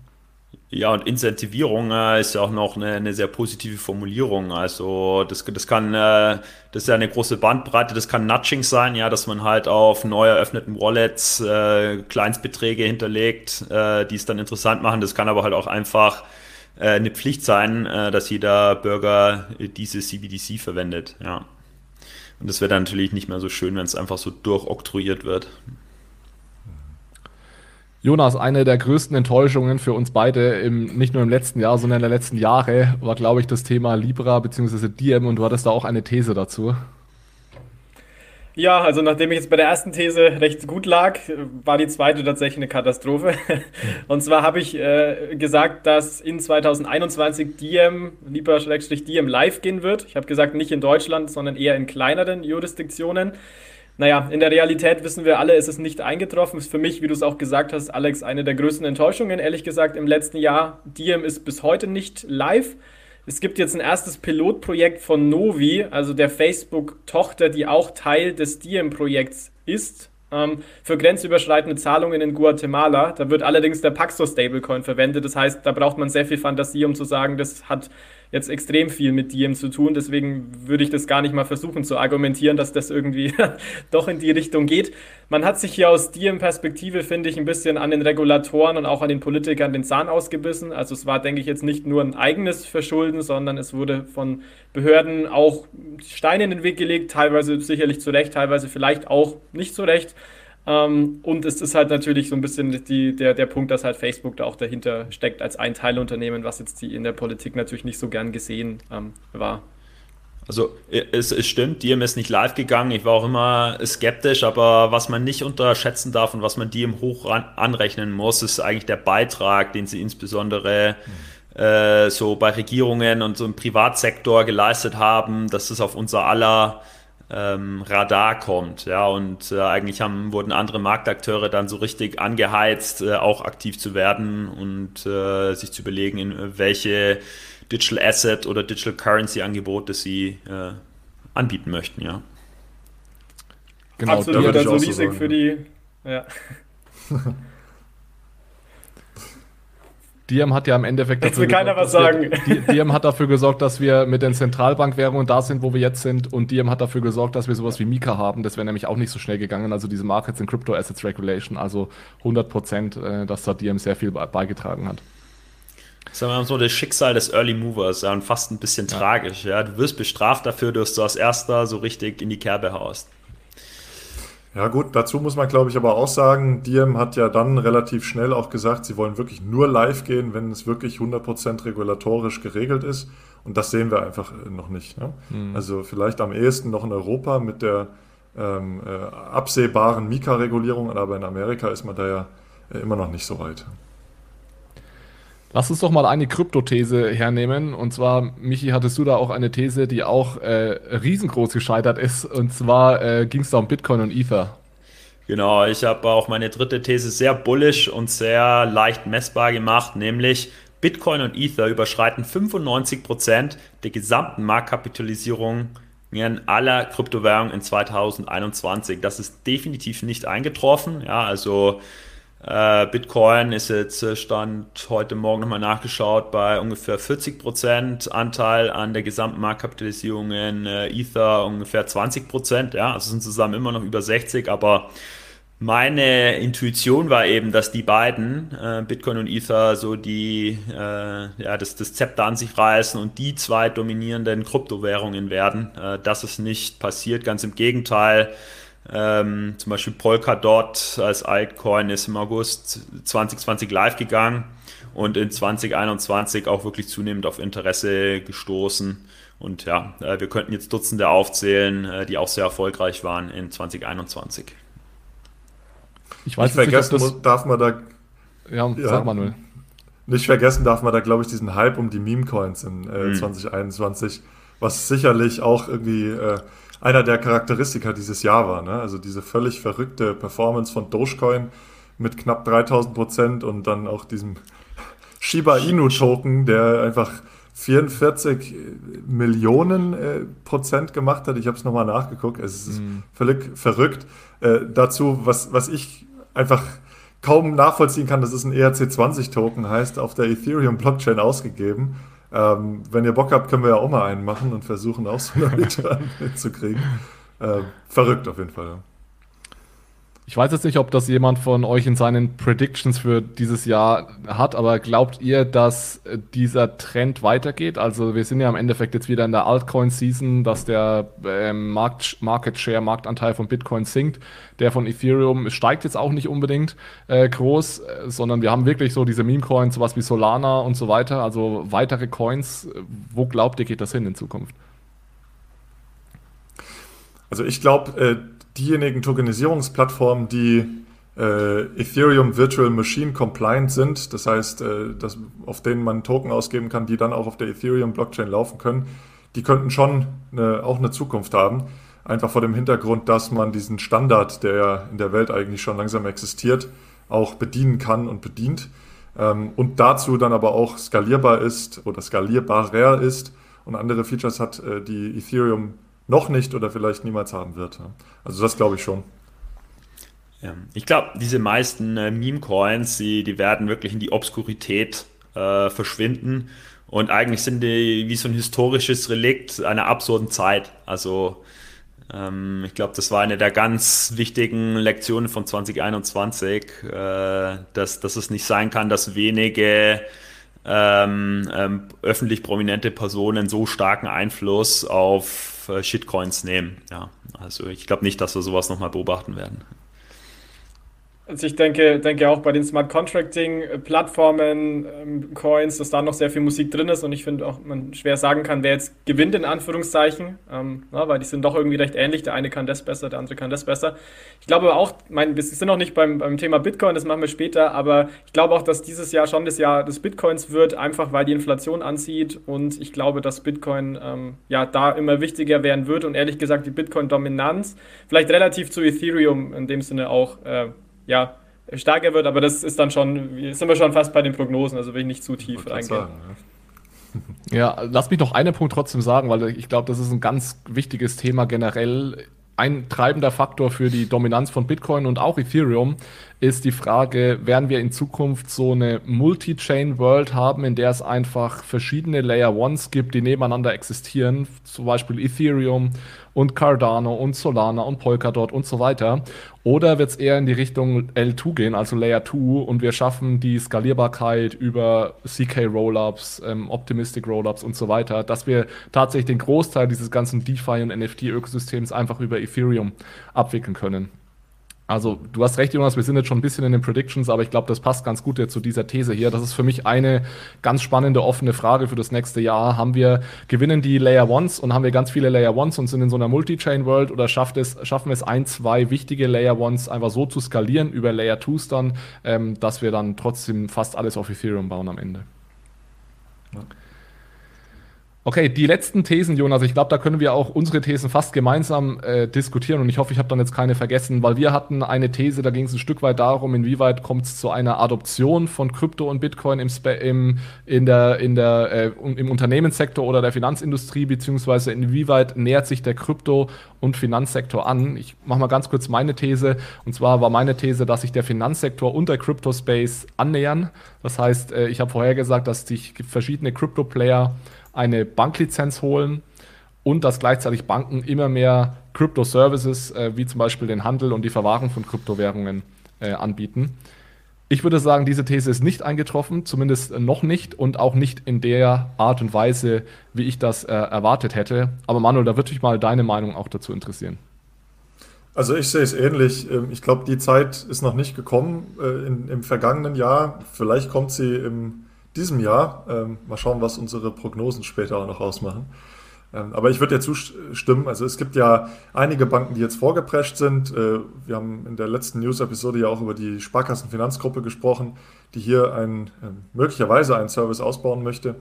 Ja, und Incentivierung äh, ist ja auch noch eine, eine, sehr positive Formulierung. Also das, das kann, äh, das ist ja eine große Bandbreite, das kann Nudging sein, ja, dass man halt auf neu eröffneten Wallets äh, Kleinstbeträge hinterlegt, äh, die es dann interessant machen. Das kann aber halt auch einfach äh, eine Pflicht sein, äh, dass jeder Bürger diese CBDC verwendet, ja. Und das wäre dann natürlich nicht mehr so schön, wenn es einfach so durchoktroyiert wird. Jonas, eine der größten Enttäuschungen für uns beide, im, nicht nur im letzten Jahr, sondern in den letzten Jahre, war, glaube ich, das Thema Libra bzw. Diem und du hattest da auch eine These dazu. Ja, also nachdem ich jetzt bei der ersten These recht gut lag, war die zweite tatsächlich eine Katastrophe. (laughs) Und zwar habe ich äh, gesagt, dass in 2021 Diem, Libra-Diem live gehen wird. Ich habe gesagt, nicht in Deutschland, sondern eher in kleineren Jurisdiktionen. Naja, in der Realität wissen wir alle, ist es nicht eingetroffen. Ist für mich, wie du es auch gesagt hast, Alex, eine der größten Enttäuschungen, ehrlich gesagt, im letzten Jahr. Diem ist bis heute nicht live. Es gibt jetzt ein erstes Pilotprojekt von Novi, also der Facebook-Tochter, die auch Teil des Diem-Projekts ist, ähm, für grenzüberschreitende Zahlungen in Guatemala. Da wird allerdings der Paxos Stablecoin verwendet. Das heißt, da braucht man sehr viel Fantasie, um zu sagen, das hat jetzt extrem viel mit Diem zu tun. Deswegen würde ich das gar nicht mal versuchen zu argumentieren, dass das irgendwie (laughs) doch in die Richtung geht. Man hat sich hier aus Diem-Perspektive, finde ich, ein bisschen an den Regulatoren und auch an den Politikern den Zahn ausgebissen. Also es war, denke ich, jetzt nicht nur ein eigenes Verschulden, sondern es wurde von Behörden auch Steine in den Weg gelegt, teilweise sicherlich zu Recht, teilweise vielleicht auch nicht zu Recht. Ähm, und es ist halt natürlich so ein bisschen die, der, der Punkt, dass halt Facebook da auch dahinter steckt als ein Teilunternehmen, was jetzt die in der Politik natürlich nicht so gern gesehen ähm, war. Also es, es stimmt, Diem ist nicht live gegangen. Ich war auch immer skeptisch, aber was man nicht unterschätzen darf und was man Diem hoch ran, anrechnen muss, ist eigentlich der Beitrag, den sie insbesondere mhm. äh, so bei Regierungen und so im Privatsektor geleistet haben. Das ist auf unser aller ähm, Radar kommt. Ja, und äh, eigentlich haben, wurden andere Marktakteure dann so richtig angeheizt, äh, auch aktiv zu werden und äh, sich zu überlegen, in welche Digital Asset oder Digital Currency Angebote sie äh, anbieten möchten. Ja. Genau, Absolut, also riesig so für die. Ja. (laughs) Diem hat ja im Endeffekt dafür sagen. Wir, Diem hat dafür gesorgt, dass wir mit den Zentralbankwährungen da sind, wo wir jetzt sind. Und Diem hat dafür gesorgt, dass wir sowas wie Mika haben. Das wäre nämlich auch nicht so schnell gegangen. Also diese Markets in Crypto Assets Regulation. Also 100 Prozent, äh, dass da Diem sehr viel beigetragen hat. Sagen wir mal so, das Schicksal des Early Movers, ja, und fast ein bisschen ja. tragisch. Ja. Du wirst bestraft dafür, dass du als Erster so richtig in die Kerbe haust. Ja gut, dazu muss man glaube ich aber auch sagen, Diem hat ja dann relativ schnell auch gesagt, sie wollen wirklich nur live gehen, wenn es wirklich 100% regulatorisch geregelt ist. Und das sehen wir einfach äh, noch nicht. Ne? Mhm. Also vielleicht am ehesten noch in Europa mit der ähm, äh, absehbaren Mika-Regulierung, aber in Amerika ist man da ja äh, immer noch nicht so weit. Lass uns doch mal eine Kryptothese hernehmen. Und zwar, Michi, hattest du da auch eine These, die auch äh, riesengroß gescheitert ist. Und zwar äh, ging es da um Bitcoin und Ether. Genau, ich habe auch meine dritte These sehr bullish und sehr leicht messbar gemacht, nämlich Bitcoin und Ether überschreiten 95% der gesamten Marktkapitalisierung aller Kryptowährungen in 2021. Das ist definitiv nicht eingetroffen. Ja, also Bitcoin ist jetzt äh, Stand heute Morgen nochmal nachgeschaut bei ungefähr 40% Anteil an der gesamten Marktkapitalisierung in äh, Ether ungefähr 20%, ja, also sind zusammen immer noch über 60, aber meine Intuition war eben, dass die beiden, äh, Bitcoin und Ether, so die, äh, ja, das, das Zepter an sich reißen und die zwei dominierenden Kryptowährungen werden. Äh, das ist nicht passiert, ganz im Gegenteil. Ähm, zum Beispiel Polkadot als Altcoin ist im August 2020 live gegangen und in 2021 auch wirklich zunehmend auf Interesse gestoßen. Und ja, äh, wir könnten jetzt Dutzende aufzählen, äh, die auch sehr erfolgreich waren in 2021. Ich weiß nicht vergessen nicht, das, darf man da. Ja, ja, sag mal nur. Nicht vergessen darf man da, glaube ich, diesen Hype um die Meme-Coins in äh, mhm. 2021, was sicherlich auch irgendwie äh, einer der Charakteristika dieses Jahr war. Ne? Also diese völlig verrückte Performance von Dogecoin mit knapp 3000 Prozent und dann auch diesem Shiba Inu Token, der einfach 44 Millionen äh, Prozent gemacht hat. Ich habe es nochmal nachgeguckt. Es ist mm. völlig verrückt. Äh, dazu, was, was ich einfach kaum nachvollziehen kann, das ist ein ERC20-Token, heißt auf der Ethereum-Blockchain ausgegeben. Ähm, wenn ihr Bock habt, können wir ja auch mal einen machen und versuchen auch so eine (laughs) Return hinzukriegen. Äh, verrückt auf jeden Fall. Ja. Ich weiß jetzt nicht, ob das jemand von euch in seinen Predictions für dieses Jahr hat, aber glaubt ihr, dass äh, dieser Trend weitergeht? Also wir sind ja im Endeffekt jetzt wieder in der Altcoin-Season, dass der äh, Markt, Market Share, Marktanteil von Bitcoin sinkt. Der von Ethereum steigt jetzt auch nicht unbedingt äh, groß, äh, sondern wir haben wirklich so diese Meme-Coins, sowas wie Solana und so weiter, also weitere Coins. Wo glaubt ihr, geht das hin in Zukunft? Also ich glaube, äh, diejenigen Tokenisierungsplattformen, die äh, Ethereum Virtual Machine compliant sind, das heißt, äh, dass, auf denen man Token ausgeben kann, die dann auch auf der Ethereum Blockchain laufen können, die könnten schon eine, auch eine Zukunft haben. Einfach vor dem Hintergrund, dass man diesen Standard, der ja in der Welt eigentlich schon langsam existiert, auch bedienen kann und bedient. Ähm, und dazu dann aber auch skalierbar ist oder skalierbarer ist und andere Features hat, äh, die Ethereum noch nicht oder vielleicht niemals haben wird. Also das glaube ich schon. Ja, ich glaube, diese meisten äh, Meme-Coins, die, die werden wirklich in die Obskurität äh, verschwinden. Und eigentlich sind die wie so ein historisches Relikt einer absurden Zeit. Also ähm, ich glaube, das war eine der ganz wichtigen Lektionen von 2021, äh, dass, dass es nicht sein kann, dass wenige ähm, ähm, öffentlich prominente Personen so starken Einfluss auf Shitcoins nehmen. Ja, also ich glaube nicht, dass wir sowas nochmal beobachten werden. Also ich denke, denke auch bei den Smart Contracting äh, ähm, Coins, dass da noch sehr viel Musik drin ist. Und ich finde auch, man schwer sagen kann, wer jetzt gewinnt in Anführungszeichen, ähm, na, weil die sind doch irgendwie recht ähnlich. Der eine kann das besser, der andere kann das besser. Ich glaube auch, mein, wir sind noch nicht beim, beim Thema Bitcoin, das machen wir später, aber ich glaube auch, dass dieses Jahr schon das Jahr des Bitcoins wird, einfach weil die Inflation anzieht. Und ich glaube, dass Bitcoin ähm, ja da immer wichtiger werden wird. Und ehrlich gesagt die Bitcoin-Dominanz vielleicht relativ zu Ethereum in dem Sinne auch äh, ja, stärker wird, aber das ist dann schon, sind wir schon fast bei den Prognosen, also will ich nicht zu tief reingehen. Sagen, ja. (laughs) ja, lass mich noch einen Punkt trotzdem sagen, weil ich glaube, das ist ein ganz wichtiges Thema generell. Ein treibender Faktor für die Dominanz von Bitcoin und auch Ethereum ist die Frage, werden wir in Zukunft so eine Multi-Chain-World haben, in der es einfach verschiedene Layer Ones gibt, die nebeneinander existieren, zum Beispiel Ethereum und Cardano und Solana und Polkadot und so weiter. Oder wird es eher in die Richtung L2 gehen, also Layer 2, und wir schaffen die Skalierbarkeit über CK Rollups, ähm, Optimistic Rollups und so weiter, dass wir tatsächlich den Großteil dieses ganzen DeFi und NFT-Ökosystems einfach über Ethereum abwickeln können. Also, du hast recht, Jonas, wir sind jetzt schon ein bisschen in den Predictions, aber ich glaube, das passt ganz gut jetzt zu dieser These hier. Das ist für mich eine ganz spannende, offene Frage für das nächste Jahr. Haben wir, gewinnen die Layer Ones und haben wir ganz viele Layer Ones und sind in so einer Multi-Chain-World oder schafft es, schaffen wir es ein, zwei wichtige Layer Ones einfach so zu skalieren über Layer Twos dann, ähm, dass wir dann trotzdem fast alles auf Ethereum bauen am Ende? Ja. Okay, die letzten Thesen, Jonas, ich glaube, da können wir auch unsere Thesen fast gemeinsam äh, diskutieren und ich hoffe, ich habe dann jetzt keine vergessen, weil wir hatten eine These, da ging es ein Stück weit darum, inwieweit kommt es zu einer Adoption von Krypto und Bitcoin im, im, in der, in der, äh, im Unternehmenssektor oder der Finanzindustrie, beziehungsweise inwieweit nähert sich der Krypto- und Finanzsektor an. Ich mache mal ganz kurz meine These und zwar war meine These, dass sich der Finanzsektor und der Crypto-Space annähern. Das heißt, äh, ich habe vorher gesagt, dass sich verschiedene Crypto-Player eine Banklizenz holen und dass gleichzeitig Banken immer mehr Crypto-Services, äh, wie zum Beispiel den Handel und die Verwahrung von Kryptowährungen, äh, anbieten. Ich würde sagen, diese These ist nicht eingetroffen, zumindest noch nicht und auch nicht in der Art und Weise, wie ich das äh, erwartet hätte. Aber Manuel, da würde mich mal deine Meinung auch dazu interessieren. Also ich sehe es ähnlich. Ähm, ich glaube, die Zeit ist noch nicht gekommen äh, in, im vergangenen Jahr. Vielleicht kommt sie im diesem Jahr. Ähm, mal schauen, was unsere Prognosen später auch noch ausmachen. Ähm, aber ich würde dir zustimmen. Also es gibt ja einige Banken, die jetzt vorgeprescht sind. Äh, wir haben in der letzten News-Episode ja auch über die Sparkassenfinanzgruppe gesprochen, die hier ein, äh, möglicherweise einen Service ausbauen möchte.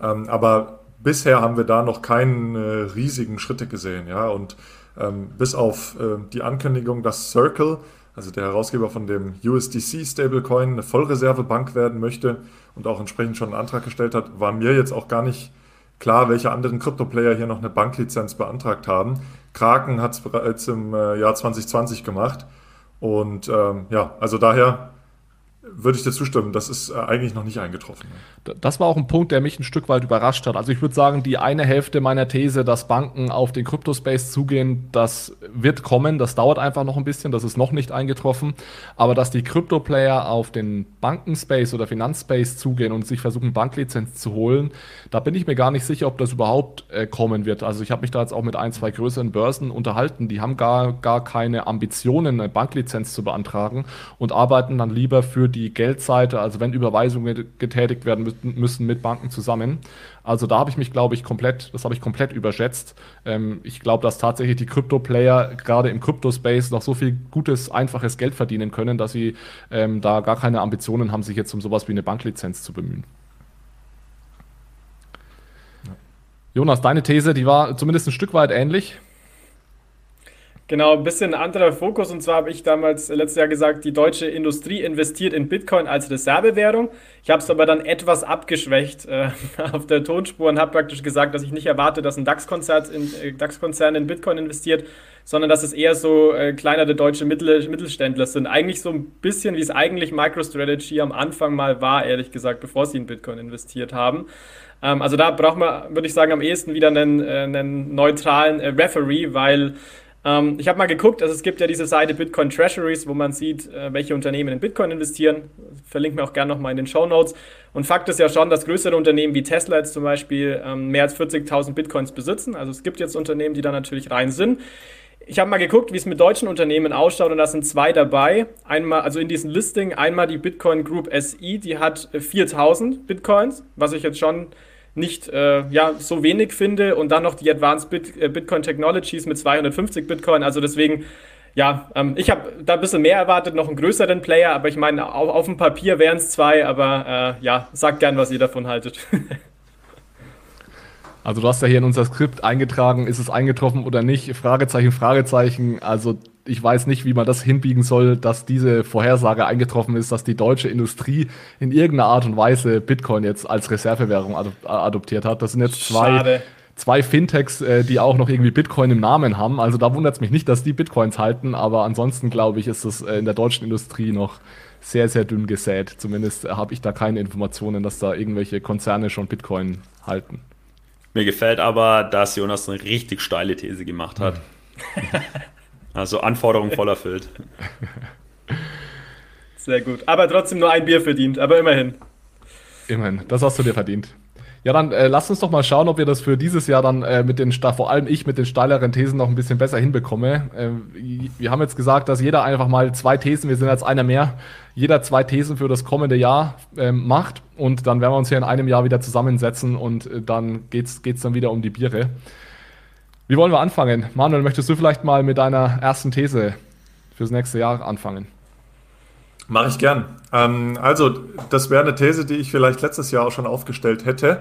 Ähm, aber bisher haben wir da noch keine äh, riesigen Schritte gesehen. Ja? Und ähm, bis auf äh, die Ankündigung, dass Circle also der Herausgeber von dem USDC Stablecoin, eine Vollreservebank werden möchte und auch entsprechend schon einen Antrag gestellt hat, war mir jetzt auch gar nicht klar, welche anderen Krypto-Player hier noch eine Banklizenz beantragt haben. Kraken hat es bereits im äh, Jahr 2020 gemacht. Und ähm, ja, also daher würde ich dir zustimmen, das ist äh, eigentlich noch nicht eingetroffen. Das war auch ein Punkt, der mich ein Stück weit überrascht hat. Also ich würde sagen, die eine Hälfte meiner These, dass Banken auf den Crypto-Space zugehen, das wird kommen, das dauert einfach noch ein bisschen, das ist noch nicht eingetroffen. Aber dass die Crypto-Player auf den Banken-Space oder Finanzspace zugehen und sich versuchen, Banklizenz zu holen, da bin ich mir gar nicht sicher, ob das überhaupt äh, kommen wird. Also ich habe mich da jetzt auch mit ein, zwei größeren Börsen unterhalten, die haben gar, gar keine Ambitionen, eine Banklizenz zu beantragen und arbeiten dann lieber für die Geldseite, also wenn Überweisungen getätigt werden müssen mit Banken zusammen. Also da habe ich mich, glaube ich, komplett, das habe ich komplett überschätzt. Ähm, ich glaube, dass tatsächlich die Krypto-Player gerade im Krypto-Space noch so viel gutes, einfaches Geld verdienen können, dass sie ähm, da gar keine Ambitionen haben, sich jetzt um sowas wie eine Banklizenz zu bemühen. Jonas, deine These, die war zumindest ein Stück weit ähnlich. Genau, ein bisschen anderer Fokus. Und zwar habe ich damals letztes Jahr gesagt, die deutsche Industrie investiert in Bitcoin als Reservewährung. Ich habe es aber dann etwas abgeschwächt äh, (laughs) auf der Tonspur und habe praktisch gesagt, dass ich nicht erwarte, dass ein DAX-Konzern in, äh, DAX in Bitcoin investiert, sondern dass es eher so äh, kleinere deutsche Mittel, Mittelständler sind. Eigentlich so ein bisschen, wie es eigentlich MicroStrategy am Anfang mal war, ehrlich gesagt, bevor sie in Bitcoin investiert haben. Ähm, also da braucht man, würde ich sagen, am ehesten wieder einen, äh, einen neutralen äh, Referee, weil ähm, ich habe mal geguckt, also es gibt ja diese Seite Bitcoin Treasuries, wo man sieht, äh, welche Unternehmen in Bitcoin investieren. Verlinke mir auch gerne nochmal in den Show Notes. Und Fakt ist ja schon, dass größere Unternehmen wie Tesla jetzt zum Beispiel ähm, mehr als 40.000 Bitcoins besitzen. Also es gibt jetzt Unternehmen, die da natürlich rein sind. Ich habe mal geguckt, wie es mit deutschen Unternehmen ausschaut und da sind zwei dabei. Einmal, also in diesem Listing, einmal die Bitcoin Group SI, die hat 4000 Bitcoins, was ich jetzt schon nicht äh, ja, so wenig finde. Und dann noch die Advanced Bit äh, Bitcoin Technologies mit 250 Bitcoin. Also deswegen, ja, ähm, ich habe da ein bisschen mehr erwartet, noch einen größeren Player. Aber ich meine, auf, auf dem Papier wären es zwei. Aber äh, ja, sagt gern, was ihr davon haltet. (laughs) Also du hast ja hier in unser Skript eingetragen, ist es eingetroffen oder nicht? Fragezeichen, Fragezeichen. Also ich weiß nicht, wie man das hinbiegen soll, dass diese Vorhersage eingetroffen ist, dass die deutsche Industrie in irgendeiner Art und Weise Bitcoin jetzt als Reservewährung adoptiert hat. Das sind jetzt zwei, zwei Fintechs, äh, die auch noch irgendwie Bitcoin im Namen haben. Also da wundert es mich nicht, dass die Bitcoins halten, aber ansonsten glaube ich, ist das äh, in der deutschen Industrie noch sehr, sehr dünn gesät. Zumindest habe ich da keine Informationen, dass da irgendwelche Konzerne schon Bitcoin halten. Mir gefällt aber, dass Jonas eine richtig steile These gemacht hat. (laughs) Also Anforderungen voll erfüllt. (laughs) Sehr gut. Aber trotzdem nur ein Bier verdient, aber immerhin. Immerhin, das hast du dir verdient. Ja, dann äh, lass uns doch mal schauen, ob wir das für dieses Jahr dann äh, mit den, vor allem ich, mit den steileren Thesen noch ein bisschen besser hinbekomme. Äh, wir haben jetzt gesagt, dass jeder einfach mal zwei Thesen, wir sind jetzt einer mehr, jeder zwei Thesen für das kommende Jahr ähm, macht und dann werden wir uns hier in einem Jahr wieder zusammensetzen und äh, dann geht's, geht's dann wieder um die Biere. Wie wollen wir anfangen? Manuel, möchtest du vielleicht mal mit deiner ersten These fürs nächste Jahr anfangen? Mache ich gern. Ähm, also, das wäre eine These, die ich vielleicht letztes Jahr auch schon aufgestellt hätte,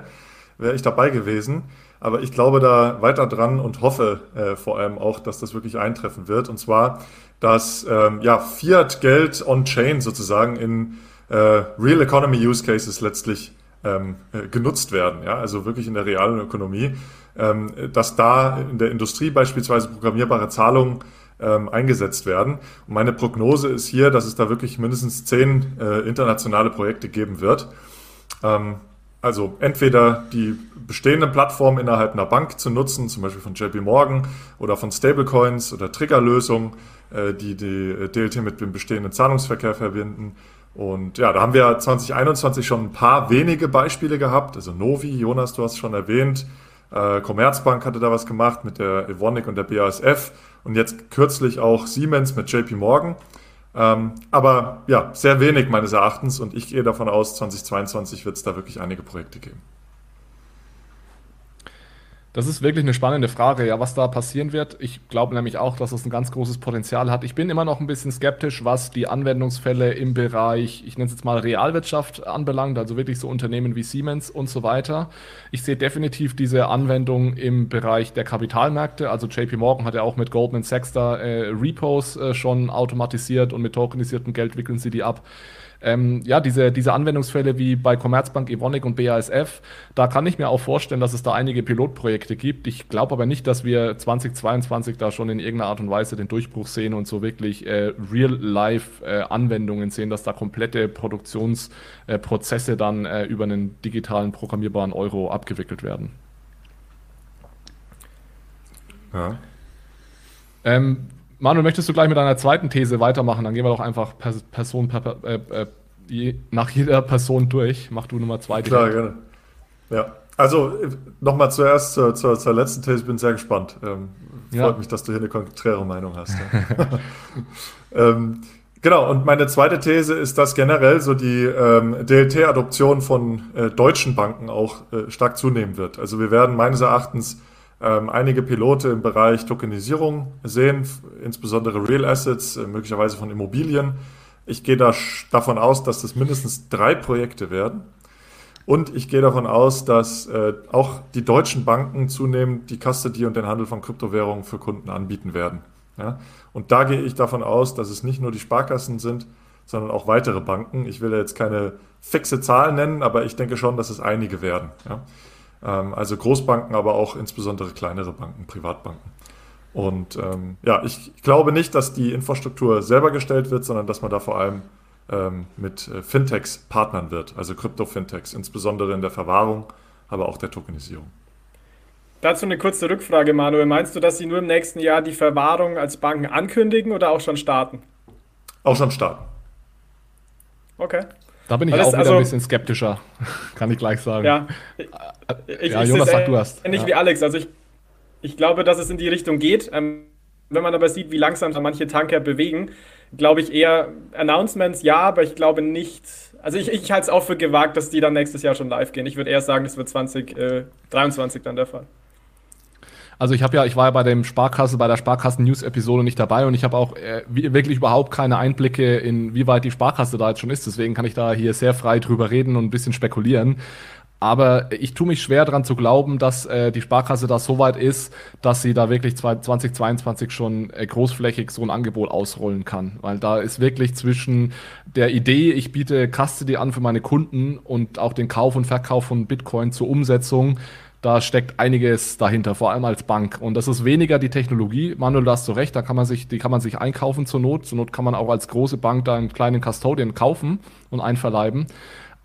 wäre ich dabei gewesen. Aber ich glaube da weiter dran und hoffe äh, vor allem auch, dass das wirklich eintreffen wird. Und zwar, dass ähm, ja, Fiat-Geld on-Chain sozusagen in äh, Real Economy Use Cases letztlich ähm, äh, genutzt werden. Ja? Also wirklich in der realen Ökonomie ähm, dass da in der Industrie beispielsweise programmierbare Zahlungen ähm, eingesetzt werden. Und meine Prognose ist hier, dass es da wirklich mindestens zehn äh, internationale Projekte geben wird. Ähm, also entweder die bestehenden Plattformen innerhalb einer Bank zu nutzen, zum Beispiel von JP Morgan oder von Stablecoins oder Triggerlösungen, äh, die die DLT mit dem bestehenden Zahlungsverkehr verbinden. Und ja, da haben wir 2021 schon ein paar wenige Beispiele gehabt. Also Novi, Jonas, du hast schon erwähnt, äh, Commerzbank hatte da was gemacht mit der Evonik und der BASF und jetzt kürzlich auch Siemens mit JP Morgan. Ähm, aber ja, sehr wenig meines Erachtens und ich gehe davon aus, 2022 wird es da wirklich einige Projekte geben. Das ist wirklich eine spannende Frage, ja, was da passieren wird. Ich glaube nämlich auch, dass es ein ganz großes Potenzial hat. Ich bin immer noch ein bisschen skeptisch, was die Anwendungsfälle im Bereich, ich nenne es jetzt mal Realwirtschaft anbelangt, also wirklich so Unternehmen wie Siemens und so weiter. Ich sehe definitiv diese Anwendung im Bereich der Kapitalmärkte. Also JP Morgan hat ja auch mit Goldman Sachs da äh, Repos äh, schon automatisiert und mit tokenisiertem Geld wickeln sie die ab. Ähm, ja, diese, diese Anwendungsfälle wie bei Commerzbank, Evonik und BASF, da kann ich mir auch vorstellen, dass es da einige Pilotprojekte gibt. Ich glaube aber nicht, dass wir 2022 da schon in irgendeiner Art und Weise den Durchbruch sehen und so wirklich äh, Real-Life-Anwendungen äh, sehen, dass da komplette Produktionsprozesse äh, dann über einen digitalen programmierbaren Euro abgewickelt werden. Ja. Ähm, Manuel, möchtest du gleich mit deiner zweiten These weitermachen? Dann gehen wir doch einfach Person per, äh, äh, je, nach jeder Person durch. Mach du Nummer zwei. Klar, gerne. Ja, also nochmal zuerst zur, zur, zur, letzten These. Ich bin sehr gespannt. Ähm, ja. Freut mich, dass du hier eine konträre Meinung hast. Ja. (laughs) ähm, genau, und meine zweite These ist, dass generell so die ähm, DLT-Adoption von äh, deutschen Banken auch äh, stark zunehmen wird. Also wir werden meines Erachtens ähm, einige Pilote im Bereich Tokenisierung sehen, insbesondere Real Assets, äh, möglicherweise von Immobilien. Ich gehe da davon aus, dass das mindestens drei Projekte werden. Und ich gehe davon aus, dass äh, auch die deutschen Banken zunehmend die Custody und den Handel von Kryptowährungen für Kunden anbieten werden. Ja? Und da gehe ich davon aus, dass es nicht nur die Sparkassen sind, sondern auch weitere Banken. Ich will jetzt keine fixe Zahl nennen, aber ich denke schon, dass es einige werden. Ja? Ähm, also Großbanken, aber auch insbesondere kleinere Banken, Privatbanken. Und ähm, ja, ich glaube nicht, dass die Infrastruktur selber gestellt wird, sondern dass man da vor allem ähm, mit äh, Fintechs partnern wird, also Krypto-Fintechs, insbesondere in der Verwahrung, aber auch der Tokenisierung. Dazu eine kurze Rückfrage, Manuel. Meinst du, dass Sie nur im nächsten Jahr die Verwahrung als Banken ankündigen oder auch schon starten? Auch schon starten. Okay. Da bin ich auch wieder also, ein bisschen skeptischer, (laughs) kann ich gleich sagen. Ja, ich, ja Jonas, sag du hast. Nicht ja. wie Alex. Also ich, ich glaube, dass es in die Richtung geht. Ähm, wenn man aber sieht, wie langsam manche Tanker bewegen, glaube ich eher Announcements ja, aber ich glaube nicht. Also ich, ich halte es auch für gewagt, dass die dann nächstes Jahr schon live gehen. Ich würde eher sagen, das wird 2023 äh, dann der Fall. Also ich habe ja, ich war ja bei dem Sparkasse, bei der Sparkassen-News-Episode nicht dabei und ich habe auch äh, wirklich überhaupt keine Einblicke in, wie weit die Sparkasse da jetzt schon ist. Deswegen kann ich da hier sehr frei drüber reden und ein bisschen spekulieren. Aber ich tue mich schwer daran zu glauben, dass äh, die Sparkasse da so weit ist, dass sie da wirklich 2022 schon äh, großflächig so ein Angebot ausrollen kann. Weil da ist wirklich zwischen der Idee, ich biete Custody an für meine Kunden und auch den Kauf und Verkauf von Bitcoin zur Umsetzung, da steckt einiges dahinter, vor allem als Bank. Und das ist weniger die Technologie. Manuel, da hast du recht, da kann man sich, die kann man sich einkaufen zur Not. Zur Not kann man auch als große Bank da einen kleinen Custodian kaufen und einverleiben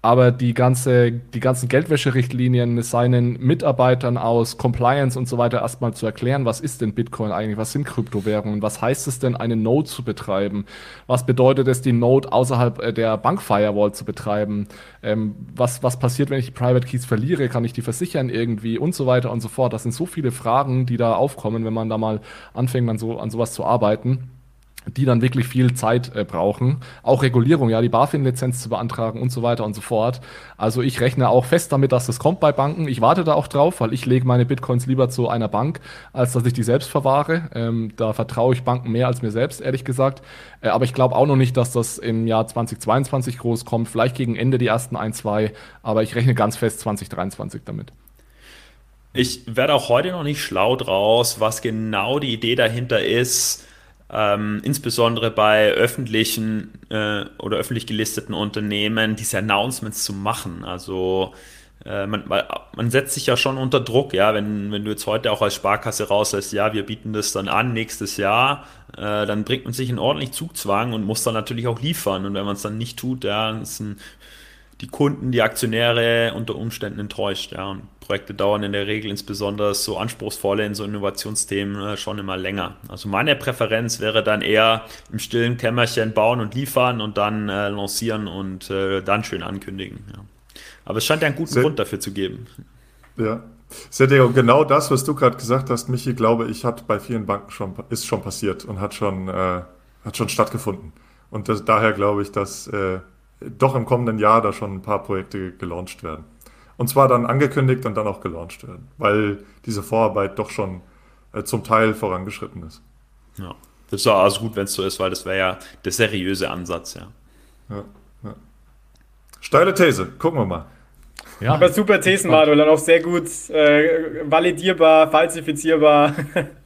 aber die ganze, die ganzen Geldwäscherichtlinien seinen Mitarbeitern aus Compliance und so weiter erstmal zu erklären, was ist denn Bitcoin eigentlich, was sind Kryptowährungen, was heißt es denn, eine Node zu betreiben, was bedeutet es, die Node außerhalb äh, der Bankfirewall zu betreiben, ähm, was, was passiert, wenn ich die Private Keys verliere, kann ich die versichern irgendwie? Und so weiter und so fort. Das sind so viele Fragen, die da aufkommen, wenn man da mal anfängt, an, so, an sowas zu arbeiten die dann wirklich viel Zeit äh, brauchen. Auch Regulierung, ja, die BaFin-Lizenz zu beantragen und so weiter und so fort. Also ich rechne auch fest damit, dass das kommt bei Banken. Ich warte da auch drauf, weil ich lege meine Bitcoins lieber zu einer Bank, als dass ich die selbst verwahre. Ähm, da vertraue ich Banken mehr als mir selbst, ehrlich gesagt. Äh, aber ich glaube auch noch nicht, dass das im Jahr 2022 groß kommt. Vielleicht gegen Ende die ersten ein, zwei. Aber ich rechne ganz fest 2023 damit. Ich werde auch heute noch nicht schlau draus, was genau die Idee dahinter ist ähm, insbesondere bei öffentlichen äh, oder öffentlich gelisteten Unternehmen diese Announcements zu machen. Also äh, man, man setzt sich ja schon unter Druck, ja, wenn, wenn du jetzt heute auch als Sparkasse rauslässt, ja, wir bieten das dann an nächstes Jahr, äh, dann bringt man sich in ordentlich Zugzwang und muss dann natürlich auch liefern. Und wenn man es dann nicht tut, ja, sind die Kunden, die Aktionäre unter Umständen enttäuscht, ja. Und Projekte dauern in der Regel insbesondere so anspruchsvolle in so Innovationsthemen äh, schon immer länger. Also meine Präferenz wäre dann eher im stillen Kämmerchen bauen und liefern und dann äh, lancieren und äh, dann schön ankündigen. Ja. Aber es scheint ja einen guten Sehr, Grund dafür zu geben. Ja. Sergio, genau das, was du gerade gesagt hast, Michi, glaube ich, hat bei vielen Banken schon, ist schon passiert und hat schon, äh, hat schon stattgefunden. Und das, daher glaube ich, dass äh, doch im kommenden Jahr da schon ein paar Projekte gelauncht werden. Und zwar dann angekündigt und dann auch gelauncht werden, weil diese Vorarbeit doch schon äh, zum Teil vorangeschritten ist. Ja, das ist auch also gut, wenn es so ist, weil das wäre ja der seriöse Ansatz, ja. ja, ja. Steile These, gucken wir mal. Ja. Aber super Thesen, Manuel, dann auch sehr gut äh, validierbar, falsifizierbar.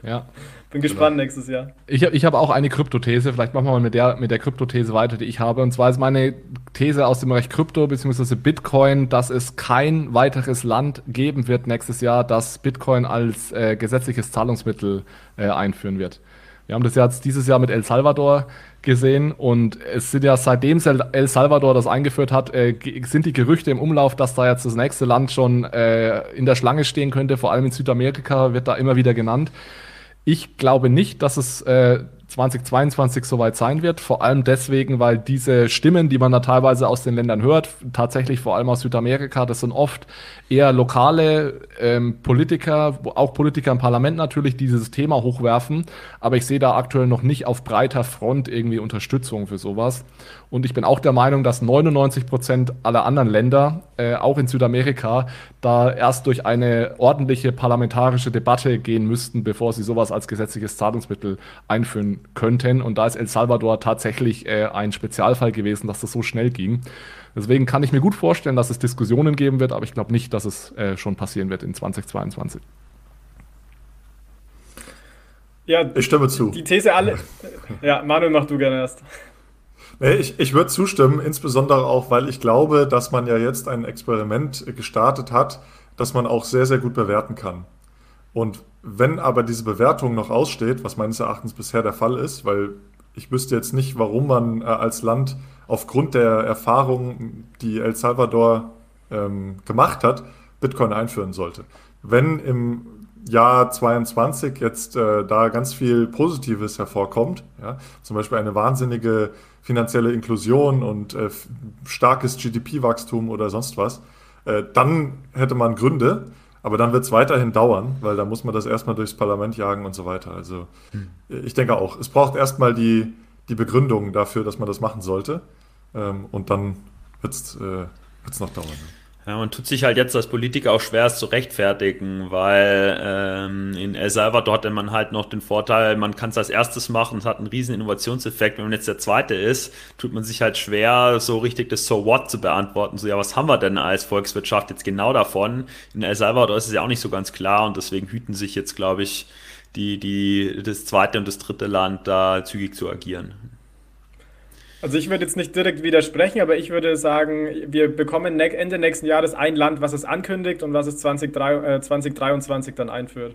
Ja. (laughs) Bin gespannt genau. nächstes Jahr. Ich, ich habe auch eine Kryptothese. Vielleicht machen wir mal mit der, mit der Kryptothese weiter, die ich habe. Und zwar ist meine These aus dem Bereich Krypto bzw. Bitcoin, dass es kein weiteres Land geben wird nächstes Jahr, das Bitcoin als äh, gesetzliches Zahlungsmittel äh, einführen wird. Wir haben das jetzt dieses Jahr mit El Salvador gesehen und es sind ja seitdem El Salvador das eingeführt hat, äh, sind die Gerüchte im Umlauf, dass da jetzt das nächste Land schon äh, in der Schlange stehen könnte. Vor allem in Südamerika wird da immer wieder genannt. Ich glaube nicht, dass es äh, 2022 soweit sein wird. Vor allem deswegen, weil diese Stimmen, die man da teilweise aus den Ländern hört, tatsächlich vor allem aus Südamerika, das sind oft eher lokale ähm, Politiker, auch Politiker im Parlament natürlich, die dieses Thema hochwerfen. Aber ich sehe da aktuell noch nicht auf breiter Front irgendwie Unterstützung für sowas. Und ich bin auch der Meinung, dass 99 Prozent aller anderen Länder, äh, auch in Südamerika, da erst durch eine ordentliche parlamentarische Debatte gehen müssten, bevor sie sowas als gesetzliches Zahlungsmittel einführen könnten. Und da ist El Salvador tatsächlich äh, ein Spezialfall gewesen, dass das so schnell ging. Deswegen kann ich mir gut vorstellen, dass es Diskussionen geben wird, aber ich glaube nicht, dass es äh, schon passieren wird in 2022. Ja, ich stimme zu. Die These alle. (laughs) ja, Manuel, mach du gerne erst. Ich, ich würde zustimmen, insbesondere auch, weil ich glaube, dass man ja jetzt ein Experiment gestartet hat, das man auch sehr, sehr gut bewerten kann. Und wenn aber diese Bewertung noch aussteht, was meines Erachtens bisher der Fall ist, weil ich wüsste jetzt nicht, warum man äh, als Land aufgrund der Erfahrung, die El Salvador ähm, gemacht hat, Bitcoin einführen sollte. Wenn im Jahr 22 jetzt äh, da ganz viel Positives hervorkommt, ja, zum Beispiel eine wahnsinnige finanzielle Inklusion und äh, starkes GDP-Wachstum oder sonst was, äh, dann hätte man Gründe. Aber dann wird es weiterhin dauern, weil da muss man das erstmal durchs Parlament jagen und so weiter. Also hm. ich denke auch, es braucht erstmal die, die Begründung dafür, dass man das machen sollte. Ähm, und dann wird es äh, noch dauern. Ja, man tut sich halt jetzt als Politiker auch schwer, es zu rechtfertigen, weil ähm, in El Salvador hatte man halt noch den Vorteil, man kann es als erstes machen, es hat einen riesen Innovationseffekt. Wenn man jetzt der zweite ist, tut man sich halt schwer, so richtig das So What zu beantworten. So, ja, was haben wir denn als Volkswirtschaft jetzt genau davon? In El Salvador ist es ja auch nicht so ganz klar und deswegen hüten sich jetzt, glaube ich, die, die, das zweite und das dritte Land da zügig zu agieren. Also ich würde jetzt nicht direkt widersprechen, aber ich würde sagen, wir bekommen Ende nächsten Jahres ein Land, was es ankündigt und was es 2023 äh, dann einführt.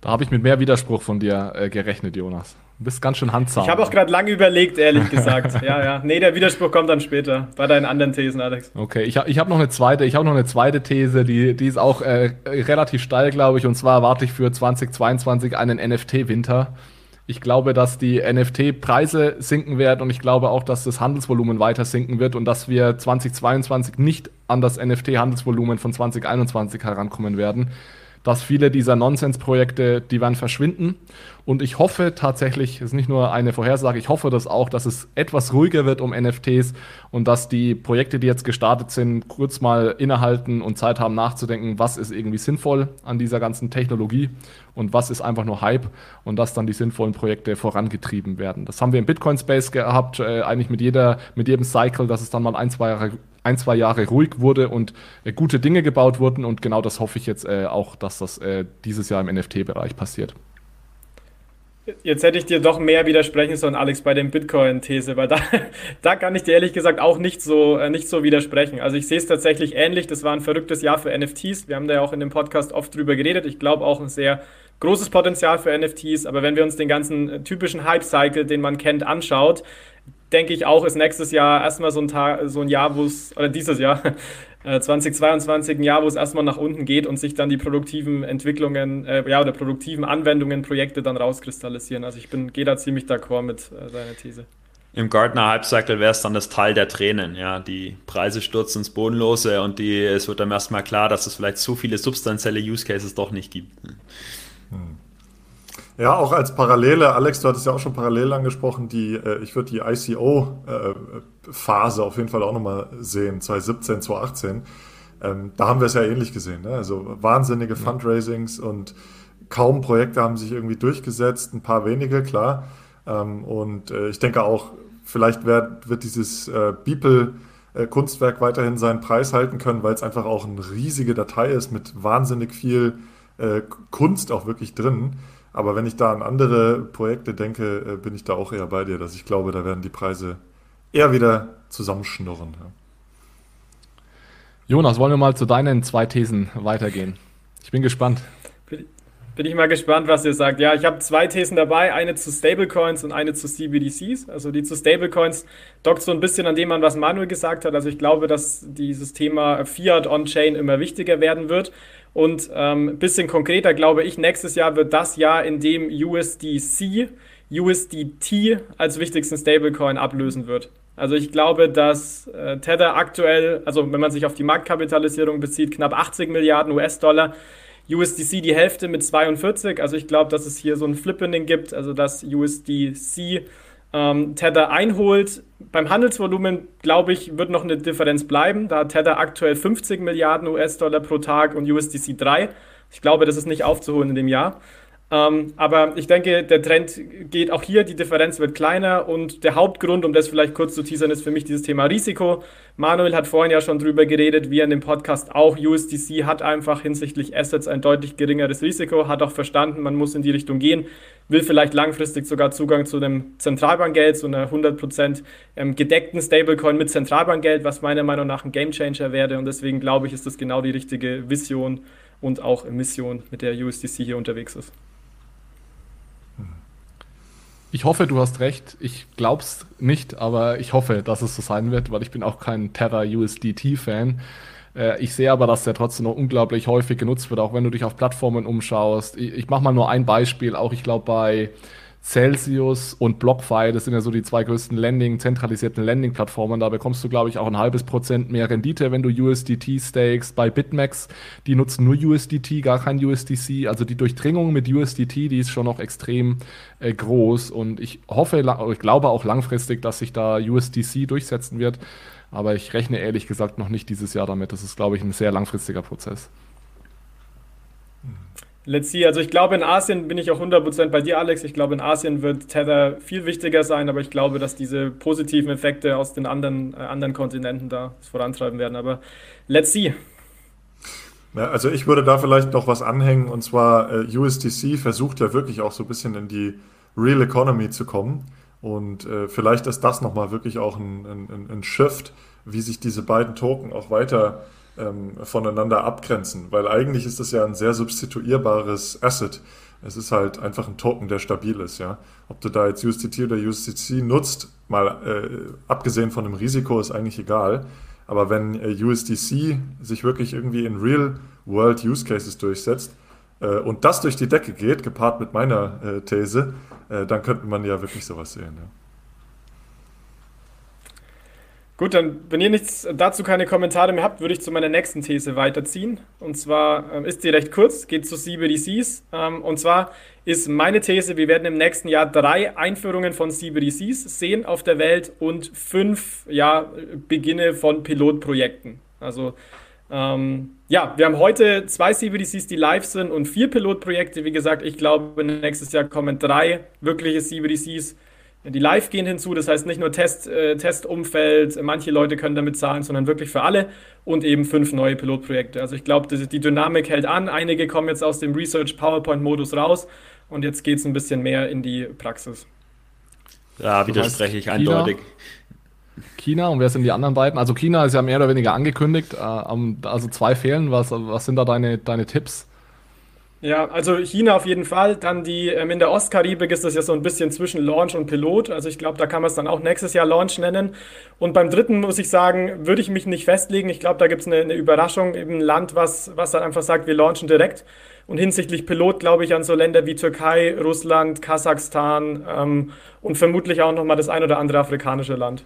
Da habe ich mit mehr Widerspruch von dir äh, gerechnet, Jonas. Du bist ganz schön handsam. Ich habe auch gerade lange überlegt, ehrlich gesagt. (laughs) ja, ja. Nee, der Widerspruch kommt dann später bei deinen anderen Thesen, Alex. Okay, ich habe ich hab noch eine zweite, ich habe noch eine zweite These, die, die ist auch äh, relativ steil, glaube ich. Und zwar erwarte ich für 2022 einen NFT-Winter. Ich glaube, dass die NFT-Preise sinken werden und ich glaube auch, dass das Handelsvolumen weiter sinken wird und dass wir 2022 nicht an das NFT-Handelsvolumen von 2021 herankommen werden dass viele dieser Nonsensprojekte, die werden verschwinden. Und ich hoffe tatsächlich, es ist nicht nur eine Vorhersage, ich hoffe das auch, dass es etwas ruhiger wird um NFTs und dass die Projekte, die jetzt gestartet sind, kurz mal innehalten und Zeit haben nachzudenken, was ist irgendwie sinnvoll an dieser ganzen Technologie und was ist einfach nur Hype und dass dann die sinnvollen Projekte vorangetrieben werden. Das haben wir im Bitcoin Space gehabt, äh, eigentlich mit jeder, mit jedem Cycle, dass es dann mal ein, zwei Jahre ein, zwei Jahre ruhig wurde und äh, gute Dinge gebaut wurden. Und genau das hoffe ich jetzt äh, auch, dass das äh, dieses Jahr im NFT-Bereich passiert. Jetzt hätte ich dir doch mehr widersprechen sollen, Alex, bei dem Bitcoin-These, weil da, (laughs) da kann ich dir ehrlich gesagt auch nicht so, äh, nicht so widersprechen. Also ich sehe es tatsächlich ähnlich. Das war ein verrücktes Jahr für NFTs. Wir haben da ja auch in dem Podcast oft drüber geredet. Ich glaube auch ein sehr großes Potenzial für NFTs. Aber wenn wir uns den ganzen äh, typischen Hype-Cycle, den man kennt, anschaut, denke ich auch, ist nächstes Jahr erstmal so ein, Tag, so ein Jahr, wo es, oder dieses Jahr, 2022 (laughs) äh, ein Jahr, wo es erstmal nach unten geht und sich dann die produktiven Entwicklungen, äh, ja, oder produktiven Anwendungen, Projekte dann rauskristallisieren. Also ich bin, gehe da ziemlich d'accord mit äh, seiner These. Im Gartner Hype-Cycle wäre es dann das Teil der Tränen, ja. Die Preise stürzen ins Bodenlose und die, es wird dann erstmal klar, dass es vielleicht so viele substanzielle Use Cases doch nicht gibt. Hm. Ja, auch als Parallele, Alex, du hattest ja auch schon parallel angesprochen, die, äh, ich würde die ICO-Phase äh, auf jeden Fall auch nochmal sehen, 2017, 2018. Ähm, da haben wir es ja ähnlich gesehen. Ne? Also wahnsinnige Fundraisings und kaum Projekte haben sich irgendwie durchgesetzt, ein paar wenige, klar. Ähm, und äh, ich denke auch, vielleicht wird, wird dieses Beeple Kunstwerk weiterhin seinen Preis halten können, weil es einfach auch eine riesige Datei ist mit wahnsinnig viel äh, Kunst auch wirklich drin. Aber wenn ich da an andere Projekte denke, äh, bin ich da auch eher bei dir, dass ich glaube, da werden die Preise eher wieder zusammenschnurren. Ja. Jonas, wollen wir mal zu deinen zwei Thesen weitergehen? Ich bin gespannt. Bin ich mal gespannt, was ihr sagt. Ja, ich habe zwei Thesen dabei, eine zu Stablecoins und eine zu CBDCs. Also die zu Stablecoins dockt so ein bisschen an dem an, was Manuel gesagt hat. Also ich glaube, dass dieses Thema Fiat on-Chain immer wichtiger werden wird. Und ähm, bisschen konkreter glaube ich, nächstes Jahr wird das Jahr, in dem USDC USDT als wichtigsten Stablecoin ablösen wird. Also ich glaube, dass äh, Tether aktuell, also wenn man sich auf die Marktkapitalisierung bezieht, knapp 80 Milliarden US-Dollar USDC die Hälfte mit 42. Also ich glaube, dass es hier so ein Flippening gibt, also dass USDC ähm, Tether einholt. Beim Handelsvolumen, glaube ich, wird noch eine Differenz bleiben. Da hat Tether aktuell 50 Milliarden US-Dollar pro Tag und USDC 3. Ich glaube, das ist nicht aufzuholen in dem Jahr. Ähm, aber ich denke, der Trend geht auch hier, die Differenz wird kleiner und der Hauptgrund, um das vielleicht kurz zu teasern, ist für mich dieses Thema Risiko. Manuel hat vorhin ja schon drüber geredet, wie in dem Podcast auch. USDC hat einfach hinsichtlich Assets ein deutlich geringeres Risiko, hat auch verstanden, man muss in die Richtung gehen, will vielleicht langfristig sogar Zugang zu einem Zentralbankgeld, zu einer 100% ähm, gedeckten Stablecoin mit Zentralbankgeld, was meiner Meinung nach ein Gamechanger wäre und deswegen glaube ich, ist das genau die richtige Vision und auch Mission, mit der USDC hier unterwegs ist. Ich hoffe, du hast recht. Ich glaub's nicht, aber ich hoffe, dass es so sein wird, weil ich bin auch kein Tether USDT-Fan. Äh, ich sehe aber, dass der trotzdem noch unglaublich häufig genutzt wird, auch wenn du dich auf Plattformen umschaust. Ich, ich mache mal nur ein Beispiel, auch ich glaube bei Celsius und BlockFi, das sind ja so die zwei größten Landing, zentralisierten Landing-Plattformen. Da bekommst du, glaube ich, auch ein halbes Prozent mehr Rendite, wenn du USDT stakes. Bei BitMEX, die nutzen nur USDT, gar kein USDC. Also die Durchdringung mit USDT, die ist schon noch extrem äh, groß. Und ich hoffe, ich glaube auch langfristig, dass sich da USDC durchsetzen wird. Aber ich rechne ehrlich gesagt noch nicht dieses Jahr damit. Das ist, glaube ich, ein sehr langfristiger Prozess. Let's see. Also ich glaube, in Asien bin ich auch 100% bei dir, Alex. Ich glaube, in Asien wird Tether viel wichtiger sein, aber ich glaube, dass diese positiven Effekte aus den anderen, äh, anderen Kontinenten da vorantreiben werden. Aber let's see. Ja, also ich würde da vielleicht noch was anhängen und zwar äh, USDC versucht ja wirklich auch so ein bisschen in die Real Economy zu kommen und äh, vielleicht ist das nochmal wirklich auch ein, ein, ein Shift, wie sich diese beiden Token auch weiter äh, ähm, voneinander abgrenzen, weil eigentlich ist das ja ein sehr substituierbares Asset. Es ist halt einfach ein Token, der stabil ist, ja. Ob du da jetzt USDT oder USDC nutzt, mal äh, abgesehen von dem Risiko, ist eigentlich egal. Aber wenn äh, USDC sich wirklich irgendwie in Real-World Use Cases durchsetzt äh, und das durch die Decke geht, gepaart mit meiner äh, These, äh, dann könnte man ja wirklich sowas sehen, ja. Gut, dann, wenn ihr nichts dazu keine Kommentare mehr habt, würde ich zu meiner nächsten These weiterziehen. Und zwar ähm, ist sie recht kurz, geht zu CBDCs. Ähm, und zwar ist meine These, wir werden im nächsten Jahr drei Einführungen von CBDCs sehen auf der Welt und fünf ja, Beginne von Pilotprojekten. Also ähm, ja, wir haben heute zwei CBDCs, die live sind und vier Pilotprojekte. Wie gesagt, ich glaube, nächstes Jahr kommen drei wirkliche CBDCs die Live gehen hinzu, das heißt nicht nur Test, äh, Testumfeld, manche Leute können damit zahlen, sondern wirklich für alle und eben fünf neue Pilotprojekte. Also ich glaube, die Dynamik hält an. Einige kommen jetzt aus dem Research PowerPoint-Modus raus und jetzt geht es ein bisschen mehr in die Praxis. Ja, widerspreche ich eindeutig. China und wer sind die anderen beiden? Also China ist ja mehr oder weniger angekündigt, äh, also zwei fehlen. Was, was sind da deine, deine Tipps? Ja, also China auf jeden Fall. Dann die, ähm, in der Ostkaribik ist das ja so ein bisschen zwischen Launch und Pilot. Also ich glaube, da kann man es dann auch nächstes Jahr Launch nennen. Und beim dritten muss ich sagen, würde ich mich nicht festlegen. Ich glaube, da gibt es eine, eine, Überraschung, eben ein Land, was, was dann einfach sagt, wir launchen direkt. Und hinsichtlich Pilot glaube ich an so Länder wie Türkei, Russland, Kasachstan ähm, und vermutlich auch nochmal das ein oder andere afrikanische Land.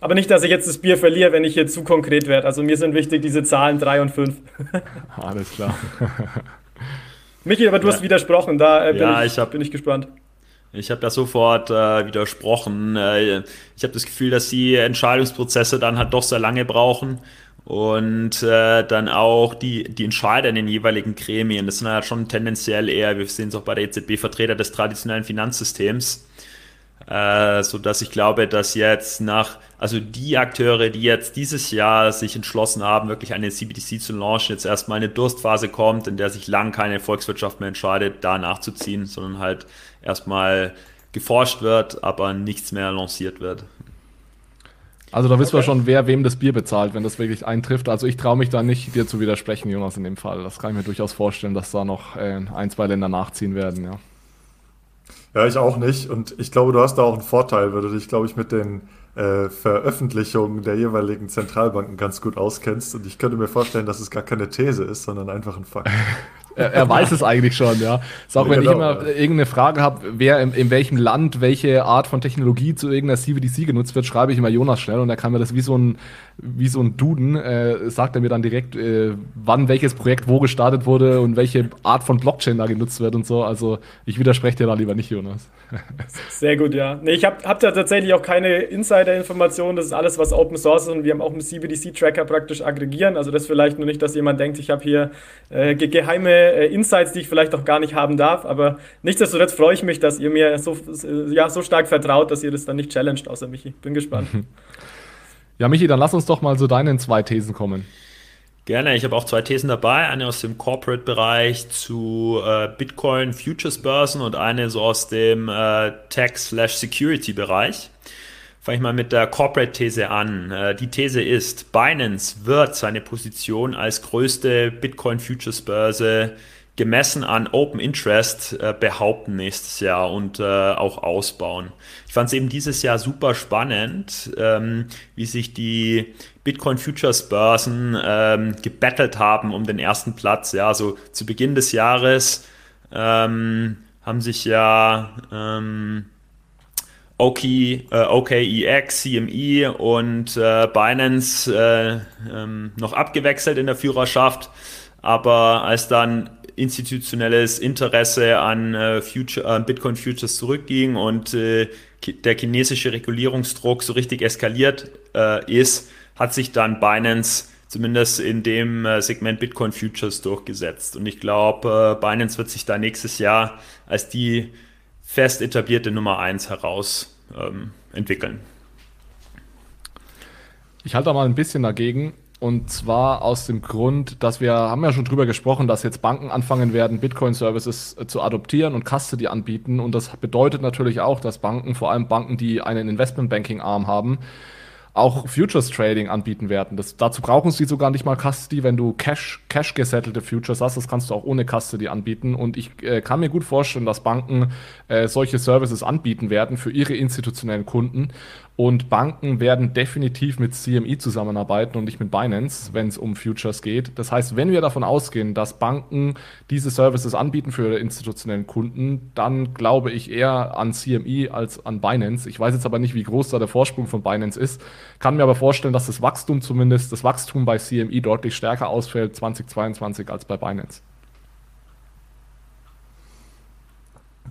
Aber nicht, dass ich jetzt das Bier verliere, wenn ich hier zu konkret werde. Also mir sind wichtig diese Zahlen 3 und 5. (laughs) Alles klar. (laughs) Michi, aber du ja. hast widersprochen, da äh, bin, ja, ich, ich hab, bin ich gespannt. Ich habe da sofort äh, widersprochen. Äh, ich habe das Gefühl, dass die Entscheidungsprozesse dann halt doch sehr lange brauchen und äh, dann auch die, die Entscheider in den jeweiligen Gremien. Das sind ja schon tendenziell eher, wir sehen es auch bei der EZB, Vertreter des traditionellen Finanzsystems. Äh, so dass ich glaube, dass jetzt nach, also die Akteure, die jetzt dieses Jahr sich entschlossen haben, wirklich eine CBDC zu launchen, jetzt erstmal eine Durstphase kommt, in der sich lang keine Volkswirtschaft mehr entscheidet, da nachzuziehen, sondern halt erstmal geforscht wird, aber nichts mehr lanciert wird. Also da wissen okay. wir schon, wer wem das Bier bezahlt, wenn das wirklich eintrifft. Also ich traue mich da nicht, dir zu widersprechen, Jonas, in dem Fall. Das kann ich mir durchaus vorstellen, dass da noch äh, ein, zwei Länder nachziehen werden, ja. Ja, ich auch nicht. Und ich glaube, du hast da auch einen Vorteil, weil du dich, glaube ich, mit den äh, Veröffentlichungen der jeweiligen Zentralbanken ganz gut auskennst. Und ich könnte mir vorstellen, dass es gar keine These ist, sondern einfach ein Fakt. (laughs) er, er, weiß es eigentlich schon, ja. Ist auch, wenn genau, ich immer irgendeine Frage habe, wer in, in, welchem Land welche Art von Technologie zu irgendeiner CBDC genutzt wird, schreibe ich immer Jonas schnell und er kann mir das wie so ein, wie so ein Duden, äh, sagt er mir dann direkt, äh, wann welches Projekt wo gestartet wurde und welche Art von Blockchain da genutzt wird und so. Also ich widerspreche dir da lieber nicht, Jonas. (laughs) Sehr gut, ja. Nee, ich habe hab da tatsächlich auch keine Insider-Informationen. Das ist alles, was Open Source ist und wir haben auch einen CBDC-Tracker praktisch aggregieren. Also das vielleicht nur nicht, dass jemand denkt, ich habe hier äh, geheime äh, Insights, die ich vielleicht auch gar nicht haben darf. Aber nichtsdestotrotz freue ich mich, dass ihr mir so, ja, so stark vertraut, dass ihr das dann nicht challenged, außer Michi. Bin gespannt. (laughs) Ja, Michi, dann lass uns doch mal zu deinen zwei Thesen kommen. Gerne, ich habe auch zwei Thesen dabei, eine aus dem Corporate-Bereich zu äh, Bitcoin Futures Börsen und eine so aus dem äh, Tech-Security-Bereich. Fange ich mal mit der Corporate-These an. Äh, die These ist, Binance wird seine Position als größte Bitcoin-Futures-Börse gemessen an Open Interest äh, behaupten nächstes Jahr und äh, auch ausbauen. Ich fand es eben dieses Jahr super spannend, ähm, wie sich die Bitcoin Futures Börsen ähm, gebettelt haben um den ersten Platz. Ja, also zu Beginn des Jahres ähm, haben sich ja ähm, OK, äh, OKEX, CME und äh, Binance äh, ähm, noch abgewechselt in der Führerschaft. Aber als dann institutionelles Interesse an äh, Future, äh, Bitcoin Futures zurückging und äh, der chinesische Regulierungsdruck so richtig eskaliert äh, ist, hat sich dann Binance zumindest in dem äh, Segment Bitcoin Futures durchgesetzt. Und ich glaube, äh, Binance wird sich da nächstes Jahr als die fest etablierte Nummer 1 heraus ähm, entwickeln. Ich halte da mal ein bisschen dagegen. Und zwar aus dem Grund, dass wir haben ja schon drüber gesprochen, dass jetzt Banken anfangen werden, Bitcoin-Services äh, zu adoptieren und Custody anbieten. Und das bedeutet natürlich auch, dass Banken, vor allem Banken, die einen Investment-Banking-Arm haben, auch Futures Trading anbieten werden. Das, dazu brauchen sie sogar nicht mal Custody, wenn du Cash, Cash gesettelte Futures hast. Das kannst du auch ohne Custody anbieten. Und ich äh, kann mir gut vorstellen, dass Banken äh, solche Services anbieten werden für ihre institutionellen Kunden. Und Banken werden definitiv mit CME zusammenarbeiten und nicht mit Binance, wenn es um Futures geht. Das heißt, wenn wir davon ausgehen, dass Banken diese Services anbieten für ihre institutionellen Kunden, dann glaube ich eher an CME als an Binance. Ich weiß jetzt aber nicht, wie groß da der Vorsprung von Binance ist. Kann mir aber vorstellen, dass das Wachstum zumindest, das Wachstum bei CME deutlich stärker ausfällt 2022 als bei Binance.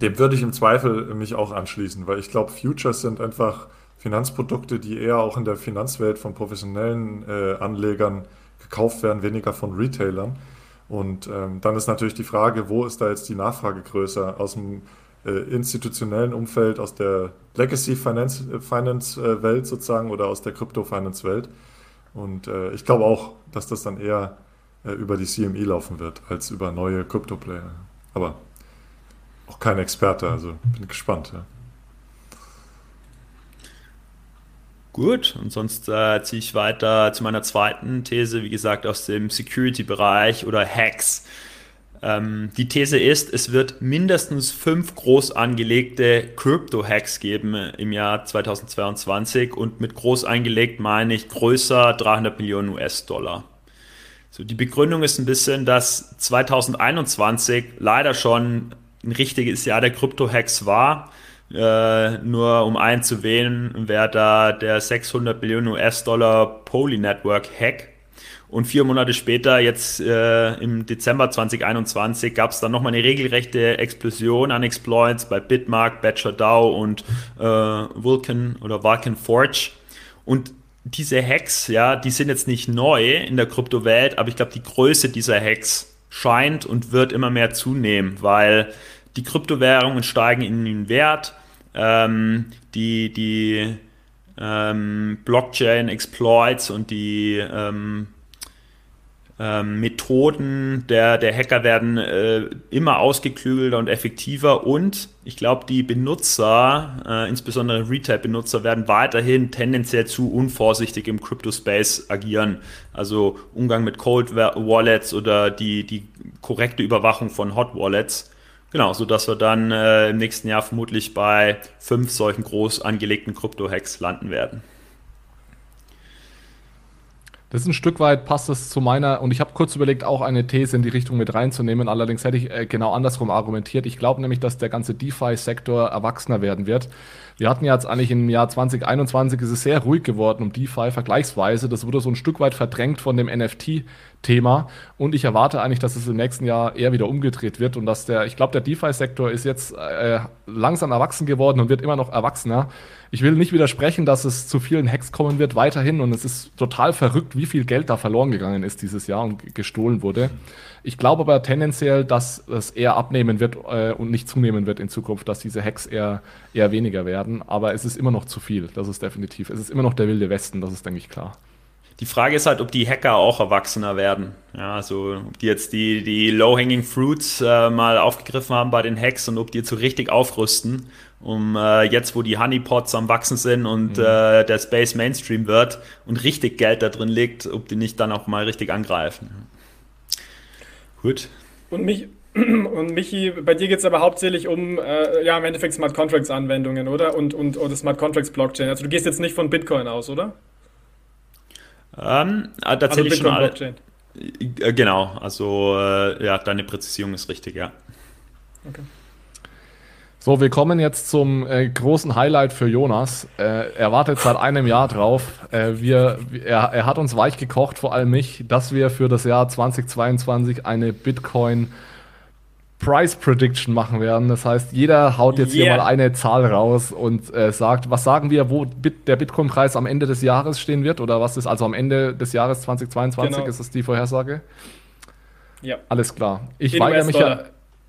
Dem würde ich im Zweifel mich auch anschließen, weil ich glaube, Futures sind einfach Finanzprodukte, die eher auch in der Finanzwelt von professionellen äh, Anlegern gekauft werden, weniger von Retailern. Und ähm, dann ist natürlich die Frage, wo ist da jetzt die Nachfrage größer? Aus dem institutionellen Umfeld, aus der Legacy Finance, äh, Finance äh, Welt sozusagen oder aus der Crypto Finance Welt. Und äh, ich glaube auch, dass das dann eher äh, über die CME laufen wird, als über neue Crypto Player. Aber auch kein Experte, also bin gespannt. Ja. Gut, und sonst äh, ziehe ich weiter zu meiner zweiten These, wie gesagt, aus dem Security-Bereich oder Hacks. Ähm, die These ist, es wird mindestens fünf groß angelegte Crypto-Hacks geben im Jahr 2022 und mit groß angelegt meine ich größer 300 Millionen US-Dollar. So, die Begründung ist ein bisschen, dass 2021 leider schon ein richtiges Jahr der Krypto-Hacks war äh, nur um einen zu wählen, wäre da der 600 Millionen US-Dollar Poly Network Hack. Und vier Monate später, jetzt äh, im Dezember 2021, gab es dann nochmal eine regelrechte Explosion an Exploits bei Bitmark, Badger und äh, Vulcan oder Vulcan Forge. Und diese Hacks, ja, die sind jetzt nicht neu in der Kryptowelt, aber ich glaube, die Größe dieser Hacks scheint und wird immer mehr zunehmen, weil die Kryptowährungen steigen in den Wert. ähm, die, die ähm, Blockchain-Exploits und die ähm, ähm, Methoden der, der Hacker werden äh, immer ausgeklügelter und effektiver und ich glaube, die Benutzer, äh, insbesondere Retail-Benutzer, werden weiterhin tendenziell zu unvorsichtig im Crypto-Space agieren. Also Umgang mit Cold Wallets oder die, die korrekte Überwachung von Hot Wallets. Genau, sodass wir dann äh, im nächsten Jahr vermutlich bei fünf solchen groß angelegten Krypto-Hacks landen werden. Das ist ein Stück weit passt es zu meiner, und ich habe kurz überlegt, auch eine These in die Richtung mit reinzunehmen. Allerdings hätte ich äh, genau andersrum argumentiert. Ich glaube nämlich, dass der ganze DeFi-Sektor erwachsener werden wird. Wir hatten jetzt eigentlich im Jahr 2021 ist es sehr ruhig geworden um DeFi vergleichsweise. Das wurde so ein Stück weit verdrängt von dem NFT-Thema. Und ich erwarte eigentlich, dass es im nächsten Jahr eher wieder umgedreht wird und dass der, ich glaube, der DeFi-Sektor ist jetzt äh, langsam erwachsen geworden und wird immer noch erwachsener. Ich will nicht widersprechen, dass es zu vielen Hacks kommen wird weiterhin und es ist total verrückt, wie viel Geld da verloren gegangen ist dieses Jahr und gestohlen wurde. Ich glaube aber tendenziell, dass es eher abnehmen wird äh, und nicht zunehmen wird in Zukunft, dass diese Hacks eher, eher weniger werden. Aber es ist immer noch zu viel, das ist definitiv. Es ist immer noch der wilde Westen, das ist, denke ich, klar. Die Frage ist halt, ob die Hacker auch erwachsener werden. Ja, also ob die jetzt die, die Low-Hanging Fruits äh, mal aufgegriffen haben bei den Hacks und ob die jetzt so richtig aufrüsten, um äh, jetzt, wo die Honeypots am Wachsen sind und mhm. äh, der Space Mainstream wird und richtig Geld da drin liegt, ob die nicht dann auch mal richtig angreifen. Gut. Und mich, (clears throat) und Michi, bei dir geht es aber hauptsächlich um, äh, ja, im Endeffekt Smart Contracts Anwendungen, oder? Und, und oder Smart Contracts Blockchain. Also du gehst jetzt nicht von Bitcoin aus, oder? Ähm, äh, tatsächlich also schon alle, äh, Genau, also äh, ja, deine Präzisierung ist richtig, ja. Okay. So, wir kommen jetzt zum äh, großen Highlight für Jonas. Äh, er wartet seit einem Jahr drauf. Äh, wir, er, er, hat uns weich gekocht, vor allem mich, dass wir für das Jahr 2022 eine Bitcoin Price Prediction machen werden. Das heißt, jeder haut jetzt yeah. hier mal eine Zahl raus und äh, sagt, was sagen wir, wo Bit der Bitcoin-Preis am Ende des Jahres stehen wird oder was ist also am Ende des Jahres 2022? Genau. Ist das die Vorhersage? Ja. Alles klar. Ich weigere mich ja.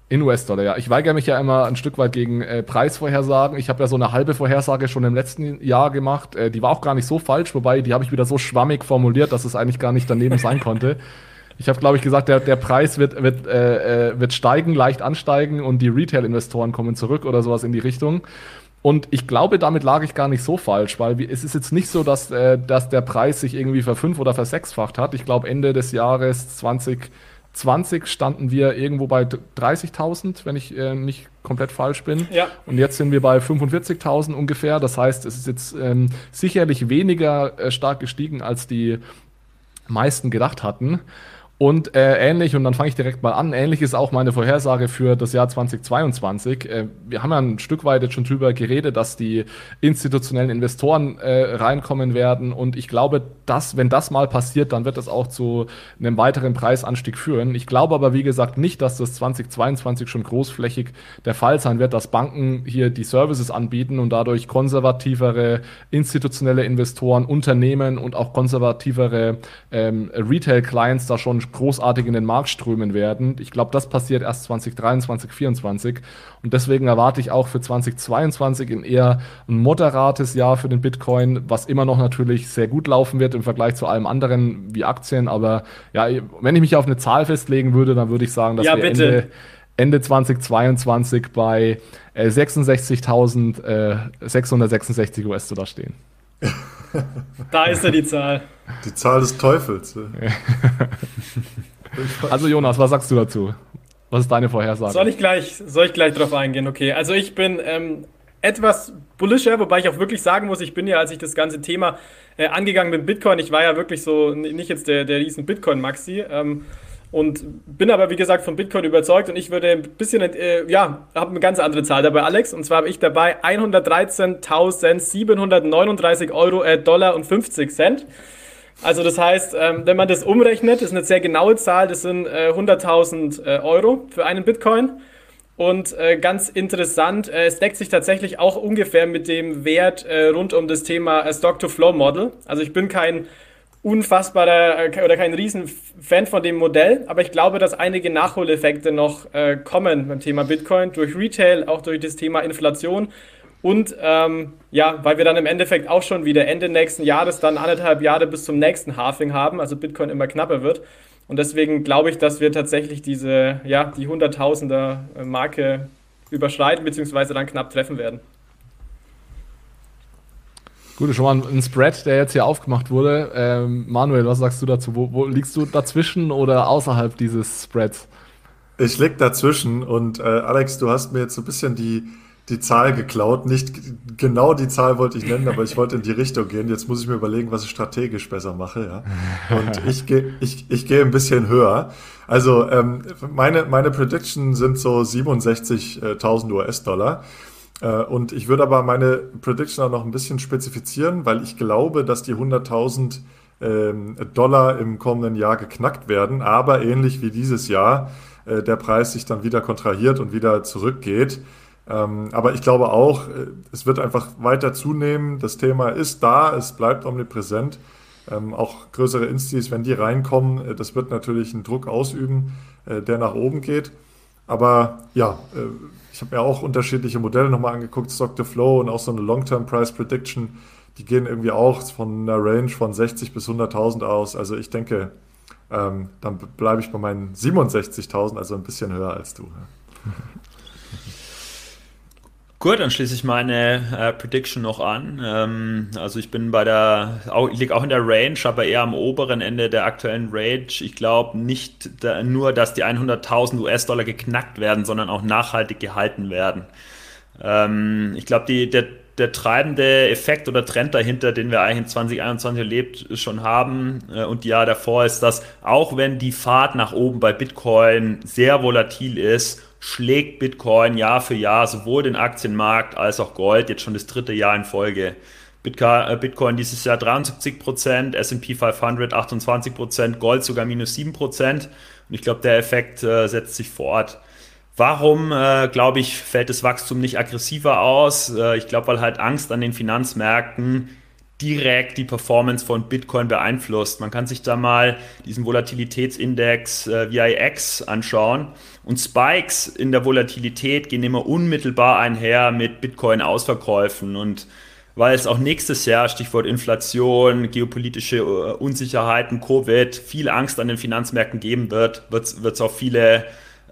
In US-Dollar, ja. Ich weigere mich ja immer ein Stück weit gegen äh, Preisvorhersagen. Ich habe ja so eine halbe Vorhersage schon im letzten Jahr gemacht. Äh, die war auch gar nicht so falsch, wobei die habe ich wieder so schwammig formuliert, dass es eigentlich gar nicht daneben sein konnte. (laughs) Ich habe, glaube ich, gesagt, der, der Preis wird, wird, äh, äh, wird steigen, leicht ansteigen und die Retail-Investoren kommen zurück oder sowas in die Richtung. Und ich glaube, damit lag ich gar nicht so falsch, weil es ist jetzt nicht so, dass, äh, dass der Preis sich irgendwie verfünf- oder versechsfacht hat. Ich glaube, Ende des Jahres 2020 standen wir irgendwo bei 30.000, wenn ich äh, nicht komplett falsch bin. Ja. Und jetzt sind wir bei 45.000 ungefähr. Das heißt, es ist jetzt ähm, sicherlich weniger äh, stark gestiegen, als die meisten gedacht hatten. Und äh, ähnlich, und dann fange ich direkt mal an, ähnlich ist auch meine Vorhersage für das Jahr 2022. Äh, wir haben ja ein Stück weit jetzt schon drüber geredet, dass die institutionellen Investoren äh, reinkommen werden. Und ich glaube, dass, wenn das mal passiert, dann wird das auch zu einem weiteren Preisanstieg führen. Ich glaube aber, wie gesagt, nicht, dass das 2022 schon großflächig der Fall sein wird, dass Banken hier die Services anbieten und dadurch konservativere institutionelle Investoren, Unternehmen und auch konservativere ähm, Retail-Clients da schon großartig in den Markt strömen werden. Ich glaube, das passiert erst 2023, 2024. Und deswegen erwarte ich auch für 2022 in eher ein moderates Jahr für den Bitcoin, was immer noch natürlich sehr gut laufen wird im Vergleich zu allem anderen wie Aktien. Aber ja, wenn ich mich auf eine Zahl festlegen würde, dann würde ich sagen, dass ja, wir Ende, Ende 2022 bei äh, 66.666 äh, US-Dollar stehen. (laughs) Da ist ja die Zahl. Die Zahl des Teufels. (laughs) also Jonas, was sagst du dazu? Was ist deine Vorhersage? Soll ich gleich, soll ich gleich drauf eingehen? Okay, also ich bin ähm, etwas bullischer, wobei ich auch wirklich sagen muss, ich bin ja, als ich das ganze Thema äh, angegangen bin, Bitcoin, ich war ja wirklich so, nicht jetzt der, der riesen Bitcoin-Maxi, ähm, und bin aber, wie gesagt, von Bitcoin überzeugt und ich würde ein bisschen, äh, ja, habe eine ganz andere Zahl dabei, Alex. Und zwar habe ich dabei 113.739 Euro, äh, Dollar und 50 Cent. Also das heißt, ähm, wenn man das umrechnet, ist eine sehr genaue Zahl, das sind äh, 100.000 äh, Euro für einen Bitcoin. Und äh, ganz interessant, äh, es deckt sich tatsächlich auch ungefähr mit dem Wert äh, rund um das Thema äh, Stock-to-Flow-Model. Also ich bin kein unfassbarer äh, oder kein Riesenfan von dem Modell, aber ich glaube, dass einige Nachholeffekte noch äh, kommen beim Thema Bitcoin durch Retail, auch durch das Thema Inflation Und ähm, ja, weil wir dann im Endeffekt auch schon wieder Ende nächsten Jahres dann anderthalb Jahre bis zum nächsten Halving haben, also Bitcoin immer knapper wird. Und deswegen glaube ich, dass wir tatsächlich diese, ja, die Hunderttausender Marke überschreiten, beziehungsweise dann knapp treffen werden. Gut, schon mal ein Spread, der jetzt hier aufgemacht wurde. Ähm, Manuel, was sagst du dazu? Wo, wo, liegst du dazwischen oder außerhalb dieses Spreads? Ich lieg dazwischen und äh, Alex, du hast mir jetzt so ein bisschen die, die Zahl geklaut. Nicht genau die Zahl wollte ich nennen, aber ich wollte in die Richtung gehen. Jetzt muss ich mir überlegen, was ich strategisch besser mache. Ja? Und (laughs) ich gehe ich, ich geh ein bisschen höher. Also ähm, meine, meine Prediction sind so 67.000 US-Dollar. Äh, und ich würde aber meine Prediction auch noch ein bisschen spezifizieren, weil ich glaube, dass die 100.000 ähm, Dollar im kommenden Jahr geknackt werden, aber ähnlich wie dieses Jahr äh, der Preis sich dann wieder kontrahiert und wieder zurückgeht. Ähm, aber ich glaube auch, äh, es wird einfach weiter zunehmen. Das Thema ist da, es bleibt omnipräsent. Ähm, auch größere Instis, wenn die reinkommen, das wird natürlich einen Druck ausüben, der nach oben geht. Aber ja, ich habe mir auch unterschiedliche Modelle nochmal angeguckt, Stock to Flow und auch so eine Long-Term Price Prediction. Die gehen irgendwie auch von einer Range von 60 bis 100.000 aus. Also ich denke, ähm, dann bleibe ich bei meinen 67.000, also ein bisschen höher als du. (laughs) Gut, dann schließe ich meine äh, Prediction noch an. Ähm, also ich bin bei der, auch, ich liege auch in der Range, aber eher am oberen Ende der aktuellen Range. Ich glaube nicht da, nur, dass die 100.000 US-Dollar geknackt werden, sondern auch nachhaltig gehalten werden. Ähm, ich glaube, der, der treibende Effekt oder Trend dahinter, den wir eigentlich in 2021 erlebt schon haben äh, und die Jahr davor, ist, dass auch wenn die Fahrt nach oben bei Bitcoin sehr volatil ist, schlägt Bitcoin Jahr für Jahr sowohl den Aktienmarkt als auch Gold jetzt schon das dritte Jahr in Folge. Äh, Bitcoin dieses Jahr 73% S&P 500 28% Gold sogar minus 7% Und ich glaube, der Effekt äh, setzt sich fort. Warum, äh, glaube ich, fällt das Wachstum nicht aggressiver aus? Äh, ich glaube, weil halt Angst an den Finanzmärkten direkt die Performance von Bitcoin beeinflusst. Man kann sich da mal diesen Volatilitätsindex äh, VIX anschauen und Spikes in der Volatilität gehen immer unmittelbar einher mit Bitcoin-Ausverkäufen und weil es auch nächstes Jahr, Stichwort Inflation, geopolitische äh, Unsicherheiten, Covid, viel Angst an den Finanzmärkten geben wird, wird es auch viele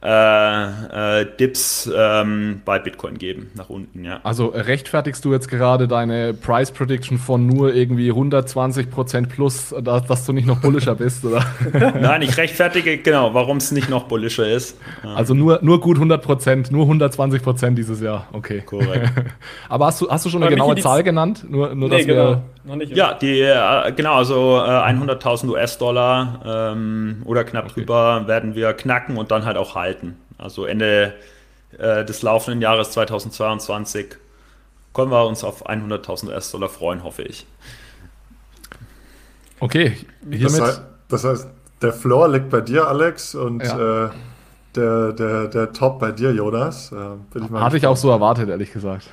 äh, äh, Dips ähm, bei Bitcoin geben, nach unten, ja. Also rechtfertigst du jetzt gerade deine Price Prediction von nur irgendwie 120% plus, dass, dass, du nicht noch bullischer bist, oder? (laughs) Nein, ich rechtfertige, genau, warum es nicht noch bullischer ist. Also nur, nur gut 100% nur 120% dieses Jahr, okay. Korrekt. (laughs) Aber hast du, hast du schon eine Aber genaue Zahl genannt? Nur, nur nee, dass genau. Noch nicht, ja, die, äh, genau, also äh, 100.000 US-Dollar ähm, oder knapp okay. drüber werden wir knacken und dann halt auch halten. Also Ende äh, des laufenden Jahres 2022 können wir uns auf 100.000 US-Dollar freuen, hoffe ich. Okay, hiermit. Das heißt, das heißt, der Floor liegt bei dir, Alex, und ja. äh, der, der, der Top bei dir, Jonas. Äh, ich Hatte ich auch so erwartet, ehrlich gesagt.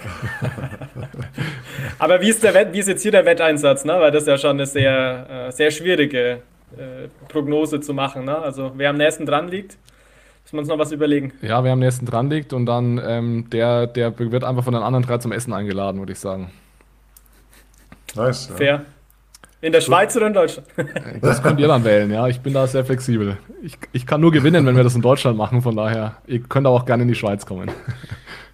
(laughs) Aber wie ist, der wie ist jetzt hier der Wetteinsatz? Ne? Weil das ist ja schon eine sehr, äh, sehr schwierige äh, Prognose zu machen. Ne? Also wer am nächsten dran liegt, müssen wir uns noch was überlegen. Ja, wer am nächsten dran liegt und dann ähm, der, der wird einfach von den anderen drei zum Essen eingeladen, würde ich sagen. Nice. Ja. Fair. In der Schweiz oder in Deutschland? Das könnt ihr dann wählen, ja. Ich bin da sehr flexibel. Ich, ich kann nur gewinnen, wenn wir das in Deutschland machen, von daher, ihr könnt auch gerne in die Schweiz kommen.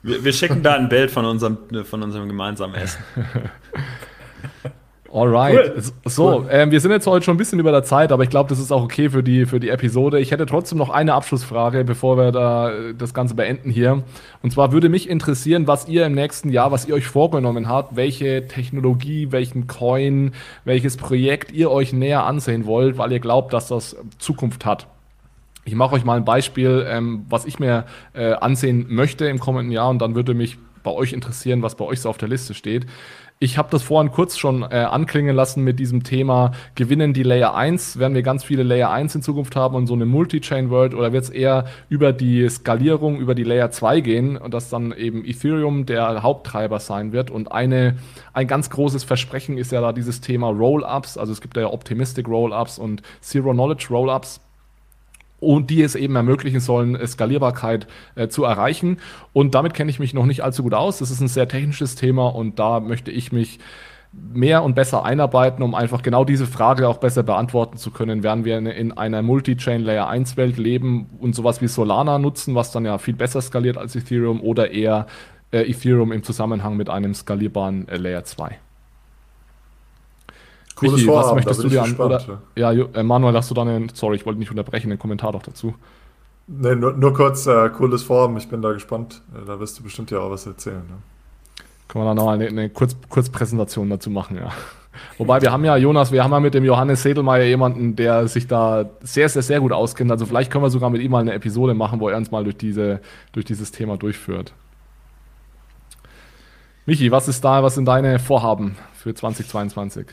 Wir, wir schicken da ein Bild von unserem, von unserem gemeinsamen Essen. (laughs) Alright. Cool. So, cool. Ähm, wir sind jetzt heute schon ein bisschen über der Zeit, aber ich glaube, das ist auch okay für die, für die Episode. Ich hätte trotzdem noch eine Abschlussfrage, bevor wir da äh, das Ganze beenden hier. Und zwar würde mich interessieren, was ihr im nächsten Jahr, was ihr euch vorgenommen habt, welche Technologie, welchen Coin, welches Projekt ihr euch näher ansehen wollt, weil ihr glaubt, dass das Zukunft hat. Ich mache euch mal ein Beispiel, ähm, was ich mir äh, ansehen möchte im kommenden Jahr und dann würde mich bei euch interessieren, was bei euch so auf der Liste steht. Ich habe das vorhin kurz schon äh, anklingen lassen mit diesem Thema, gewinnen die Layer 1, werden wir ganz viele Layer 1 in Zukunft haben und so eine Multi-Chain-World oder wird es eher über die Skalierung, über die Layer 2 gehen und dass dann eben Ethereum der Haupttreiber sein wird? Und eine, ein ganz großes Versprechen ist ja da dieses Thema Roll-Ups, also es gibt ja Optimistic Roll-Ups und Zero-Knowledge Roll-Ups und die es eben ermöglichen sollen, Skalierbarkeit äh, zu erreichen. Und damit kenne ich mich noch nicht allzu gut aus. Das ist ein sehr technisches Thema und da möchte ich mich mehr und besser einarbeiten, um einfach genau diese Frage auch besser beantworten zu können. Werden wir in einer Multi-Chain Layer 1 Welt leben und sowas wie Solana nutzen, was dann ja viel besser skaliert als Ethereum oder eher äh, Ethereum im Zusammenhang mit einem skalierbaren äh, Layer 2? Cooles Michi, Vorhaben, was möchtest du dir an? Oder, ja, äh, Manuel, hast du da einen, sorry, ich wollte nicht unterbrechen, einen Kommentar doch dazu. Nee, nur, nur kurz, äh, cooles Vorhaben, ich bin da gespannt. Äh, da wirst du bestimmt ja auch was erzählen. Ne? Können wir dann noch eine, eine Kurz, Kurzpräsentation dazu machen, ja. (laughs) Wobei wir haben ja, Jonas, wir haben ja mit dem Johannes Sedelmeier jemanden, der sich da sehr, sehr, sehr gut auskennt. Also vielleicht können wir sogar mit ihm mal eine Episode machen, wo er uns mal durch, diese, durch dieses Thema durchführt. Michi, was ist da, was sind deine Vorhaben für 2022?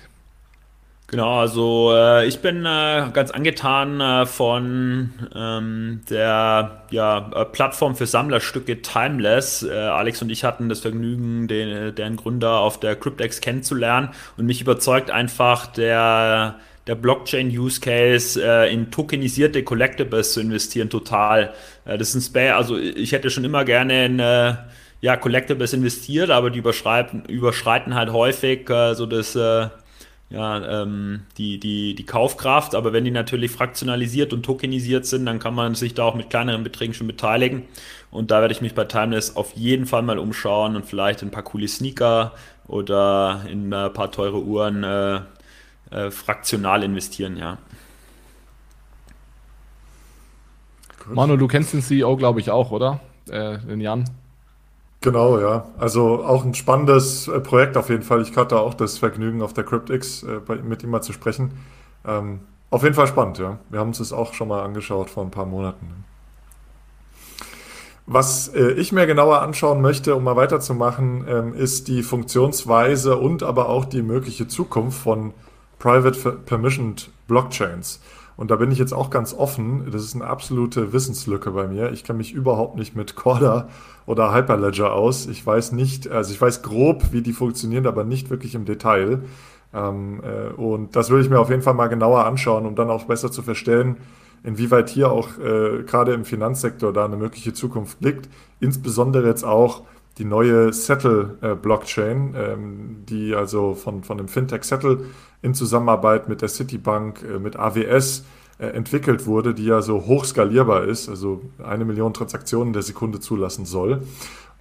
Genau, also äh, ich bin äh, ganz angetan äh, von ähm, der ja, äh, Plattform für Sammlerstücke Timeless. Äh, Alex und ich hatten das Vergnügen, den, deren Gründer auf der Cryptex kennenzulernen und mich überzeugt einfach der der Blockchain-Use-Case äh, in tokenisierte Collectibles zu investieren total. das ist ein Spare, also ich hätte schon immer gerne in ja, Collectibles investiert, aber die überschreiten, überschreiten halt häufig so das ja, ähm, die, die, die Kaufkraft, aber wenn die natürlich fraktionalisiert und tokenisiert sind, dann kann man sich da auch mit kleineren Beträgen schon beteiligen. Und da werde ich mich bei Timeless auf jeden Fall mal umschauen und vielleicht ein paar coole Sneaker oder in ein paar teure Uhren äh, äh, fraktional investieren, ja. Manu, du kennst den CEO, glaube ich, auch, oder? Äh, den Jan. Genau, ja. Also auch ein spannendes äh, Projekt auf jeden Fall. Ich hatte auch das Vergnügen, auf der CryptX äh, mit ihm mal zu sprechen. Ähm, auf jeden Fall spannend, ja. Wir haben uns das auch schon mal angeschaut vor ein paar Monaten. Was äh, ich mir genauer anschauen möchte, um mal weiterzumachen, ähm, ist die Funktionsweise und aber auch die mögliche Zukunft von Private Permissioned Blockchains. Und da bin ich jetzt auch ganz offen. Das ist eine absolute Wissenslücke bei mir. Ich kenne mich überhaupt nicht mit Corda oder Hyperledger aus. Ich weiß nicht, also ich weiß grob, wie die funktionieren, aber nicht wirklich im Detail. Ähm, äh, und das würde ich mir auf jeden Fall mal genauer anschauen, um dann auch besser zu verstehen, inwieweit hier auch äh, gerade im Finanzsektor da eine mögliche Zukunft liegt. Insbesondere jetzt auch die neue Settle-Blockchain, äh, ähm, die also von, von dem Fintech Settle in Zusammenarbeit mit der Citibank, äh, mit AWS äh, entwickelt wurde, die ja so hoch skalierbar ist, also eine Million Transaktionen der Sekunde zulassen soll.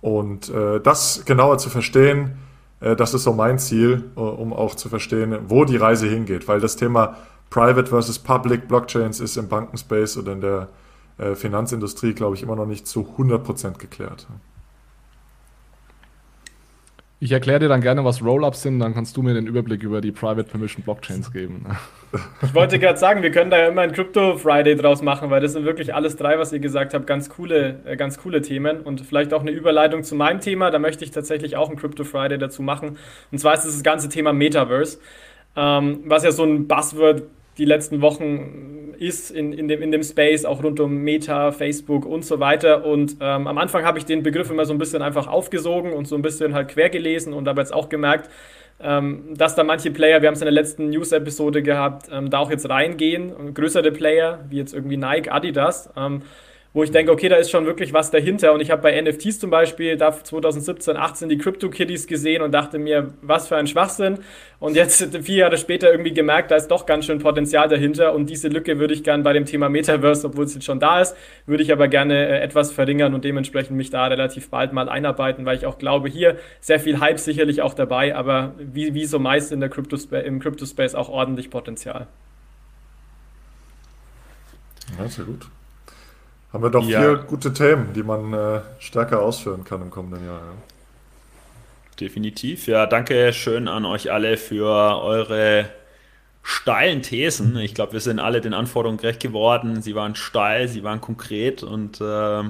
Und äh, das genauer zu verstehen, äh, das ist so mein Ziel, äh, um auch zu verstehen, wo die Reise hingeht, weil das Thema Private versus Public Blockchains ist im Bankenspace oder in der Finanzindustrie, glaube ich, immer noch nicht zu 100% geklärt. Ich erkläre dir dann gerne, was Rollups sind, dann kannst du mir den Überblick über die Private Permission Blockchains (laughs) geben. Ich wollte gerade sagen, wir können da ja immer ein Crypto Friday draus machen, weil das sind wirklich alles drei, was ihr gesagt habt, ganz coole, äh, ganz coole Themen und vielleicht auch eine Überleitung zu meinem Thema. Da möchte ich tatsächlich auch ein Crypto Friday dazu machen. Und zwar ist es das ganze Thema Metaverse, ähm, was ja so ein Buzzword die letzten Wochen ist in, in, dem, in dem Space, auch rund um Meta, Facebook und so weiter. Und ähm, am Anfang habe ich den Begriff immer so ein bisschen einfach aufgesogen und so ein bisschen halt quer gelesen und habe jetzt auch gemerkt, ähm, dass da manche Player, wir haben es in der letzten News-Episode gehabt, ähm, da auch jetzt reingehen, größere Player, wie jetzt irgendwie Nike, Adidas. Wo ich denke, okay, da ist schon wirklich was dahinter. Und ich habe bei NFTs zum Beispiel da 2017, 18 die Crypto Kitties gesehen und dachte mir, was für ein Schwachsinn. Und jetzt (laughs) vier Jahre später irgendwie gemerkt, da ist doch ganz schön Potenzial dahinter. Und diese Lücke würde ich gerne bei dem Thema Metaverse, obwohl es jetzt schon da ist, würde ich aber gerne äh, etwas verringern und dementsprechend mich da relativ bald mal einarbeiten, weil ich auch glaube, hier sehr viel Hype sicherlich auch dabei, aber wie, wie so meist in der Crypto im Crypto Space auch ordentlich Potenzial. Ja, sehr gut. Haben wir doch ja. vier gute Themen, die man äh, stärker ausführen kann im kommenden Jahr. Ja. Definitiv. Ja, danke schön an euch alle für eure steilen Thesen. Ich glaube, wir sind alle den Anforderungen gerecht geworden. Sie waren steil, sie waren konkret und äh,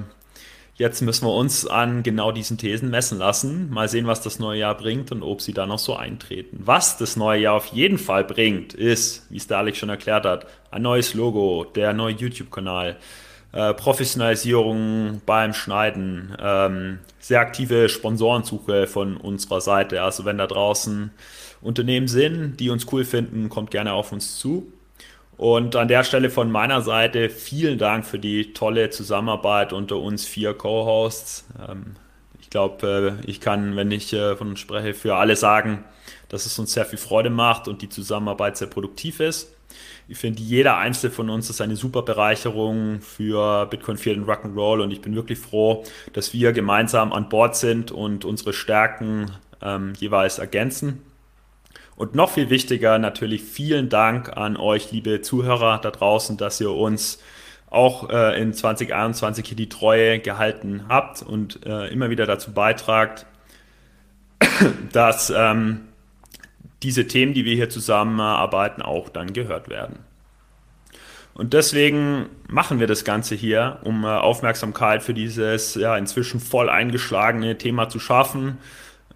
jetzt müssen wir uns an genau diesen Thesen messen lassen. Mal sehen, was das neue Jahr bringt und ob sie da noch so eintreten. Was das neue Jahr auf jeden Fall bringt, ist, wie es der Alex schon erklärt hat, ein neues Logo, der neue YouTube-Kanal äh, Professionalisierung beim Schneiden, ähm, sehr aktive Sponsorensuche von unserer Seite. Also wenn da draußen Unternehmen sind, die uns cool finden, kommt gerne auf uns zu. Und an der Stelle von meiner Seite vielen Dank für die tolle Zusammenarbeit unter uns vier Co-Hosts. Ähm, ich glaube, äh, ich kann, wenn ich äh, von uns spreche, für alle sagen, dass es uns sehr viel Freude macht und die Zusammenarbeit sehr produktiv ist. Ich finde, jeder einzelne von uns ist eine super Bereicherung für Bitcoin Field und Rock'n'Roll und ich bin wirklich froh, dass wir gemeinsam an Bord sind und unsere Stärken ähm, jeweils ergänzen. Und noch viel wichtiger natürlich vielen Dank an euch, liebe Zuhörer da draußen, dass ihr uns auch äh, in 2021 hier die Treue gehalten habt und äh, immer wieder dazu beitragt, (coughs) dass ähm, diese Themen, die wir hier zusammenarbeiten, auch dann gehört werden. Und deswegen machen wir das Ganze hier, um äh, Aufmerksamkeit für dieses ja, inzwischen voll eingeschlagene Thema zu schaffen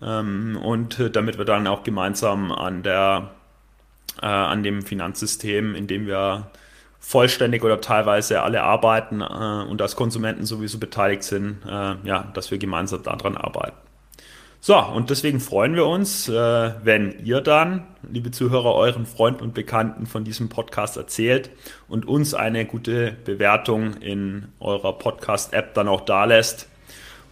ähm, und äh, damit wir dann auch gemeinsam an, der, äh, an dem Finanzsystem, in dem wir vollständig oder teilweise alle arbeiten äh, und als Konsumenten sowieso beteiligt sind, äh, ja, dass wir gemeinsam daran arbeiten. So, und deswegen freuen wir uns, äh, wenn ihr dann, liebe Zuhörer, euren Freunden und Bekannten von diesem Podcast erzählt und uns eine gute Bewertung in eurer Podcast-App dann auch da lässt.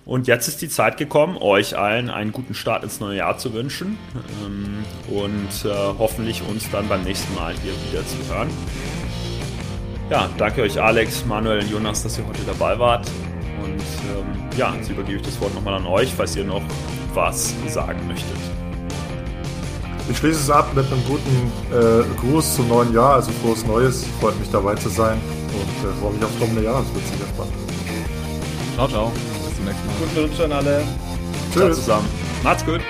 Und jetzt ist die Zeit gekommen, euch allen einen guten Start ins neue Jahr zu wünschen ähm, und äh, hoffentlich uns dann beim nächsten Mal hier wieder zu hören. Ja, danke euch Alex, Manuel und Jonas, dass ihr heute dabei wart. Und ähm, ja, jetzt übergebe ich das Wort nochmal an euch, falls ihr noch was sagen möchtet. Ich schließe es ab mit einem guten äh, Gruß zum neuen Jahr, also frohes Neues. Freut mich dabei zu sein und äh, freue mich aufs kommende Jahr. Das wird sicher spannend. Ciao, ciao. Bis zum nächsten Mal. Guten Rutsch an alle. Tschüss. Ciao zusammen. Macht's gut.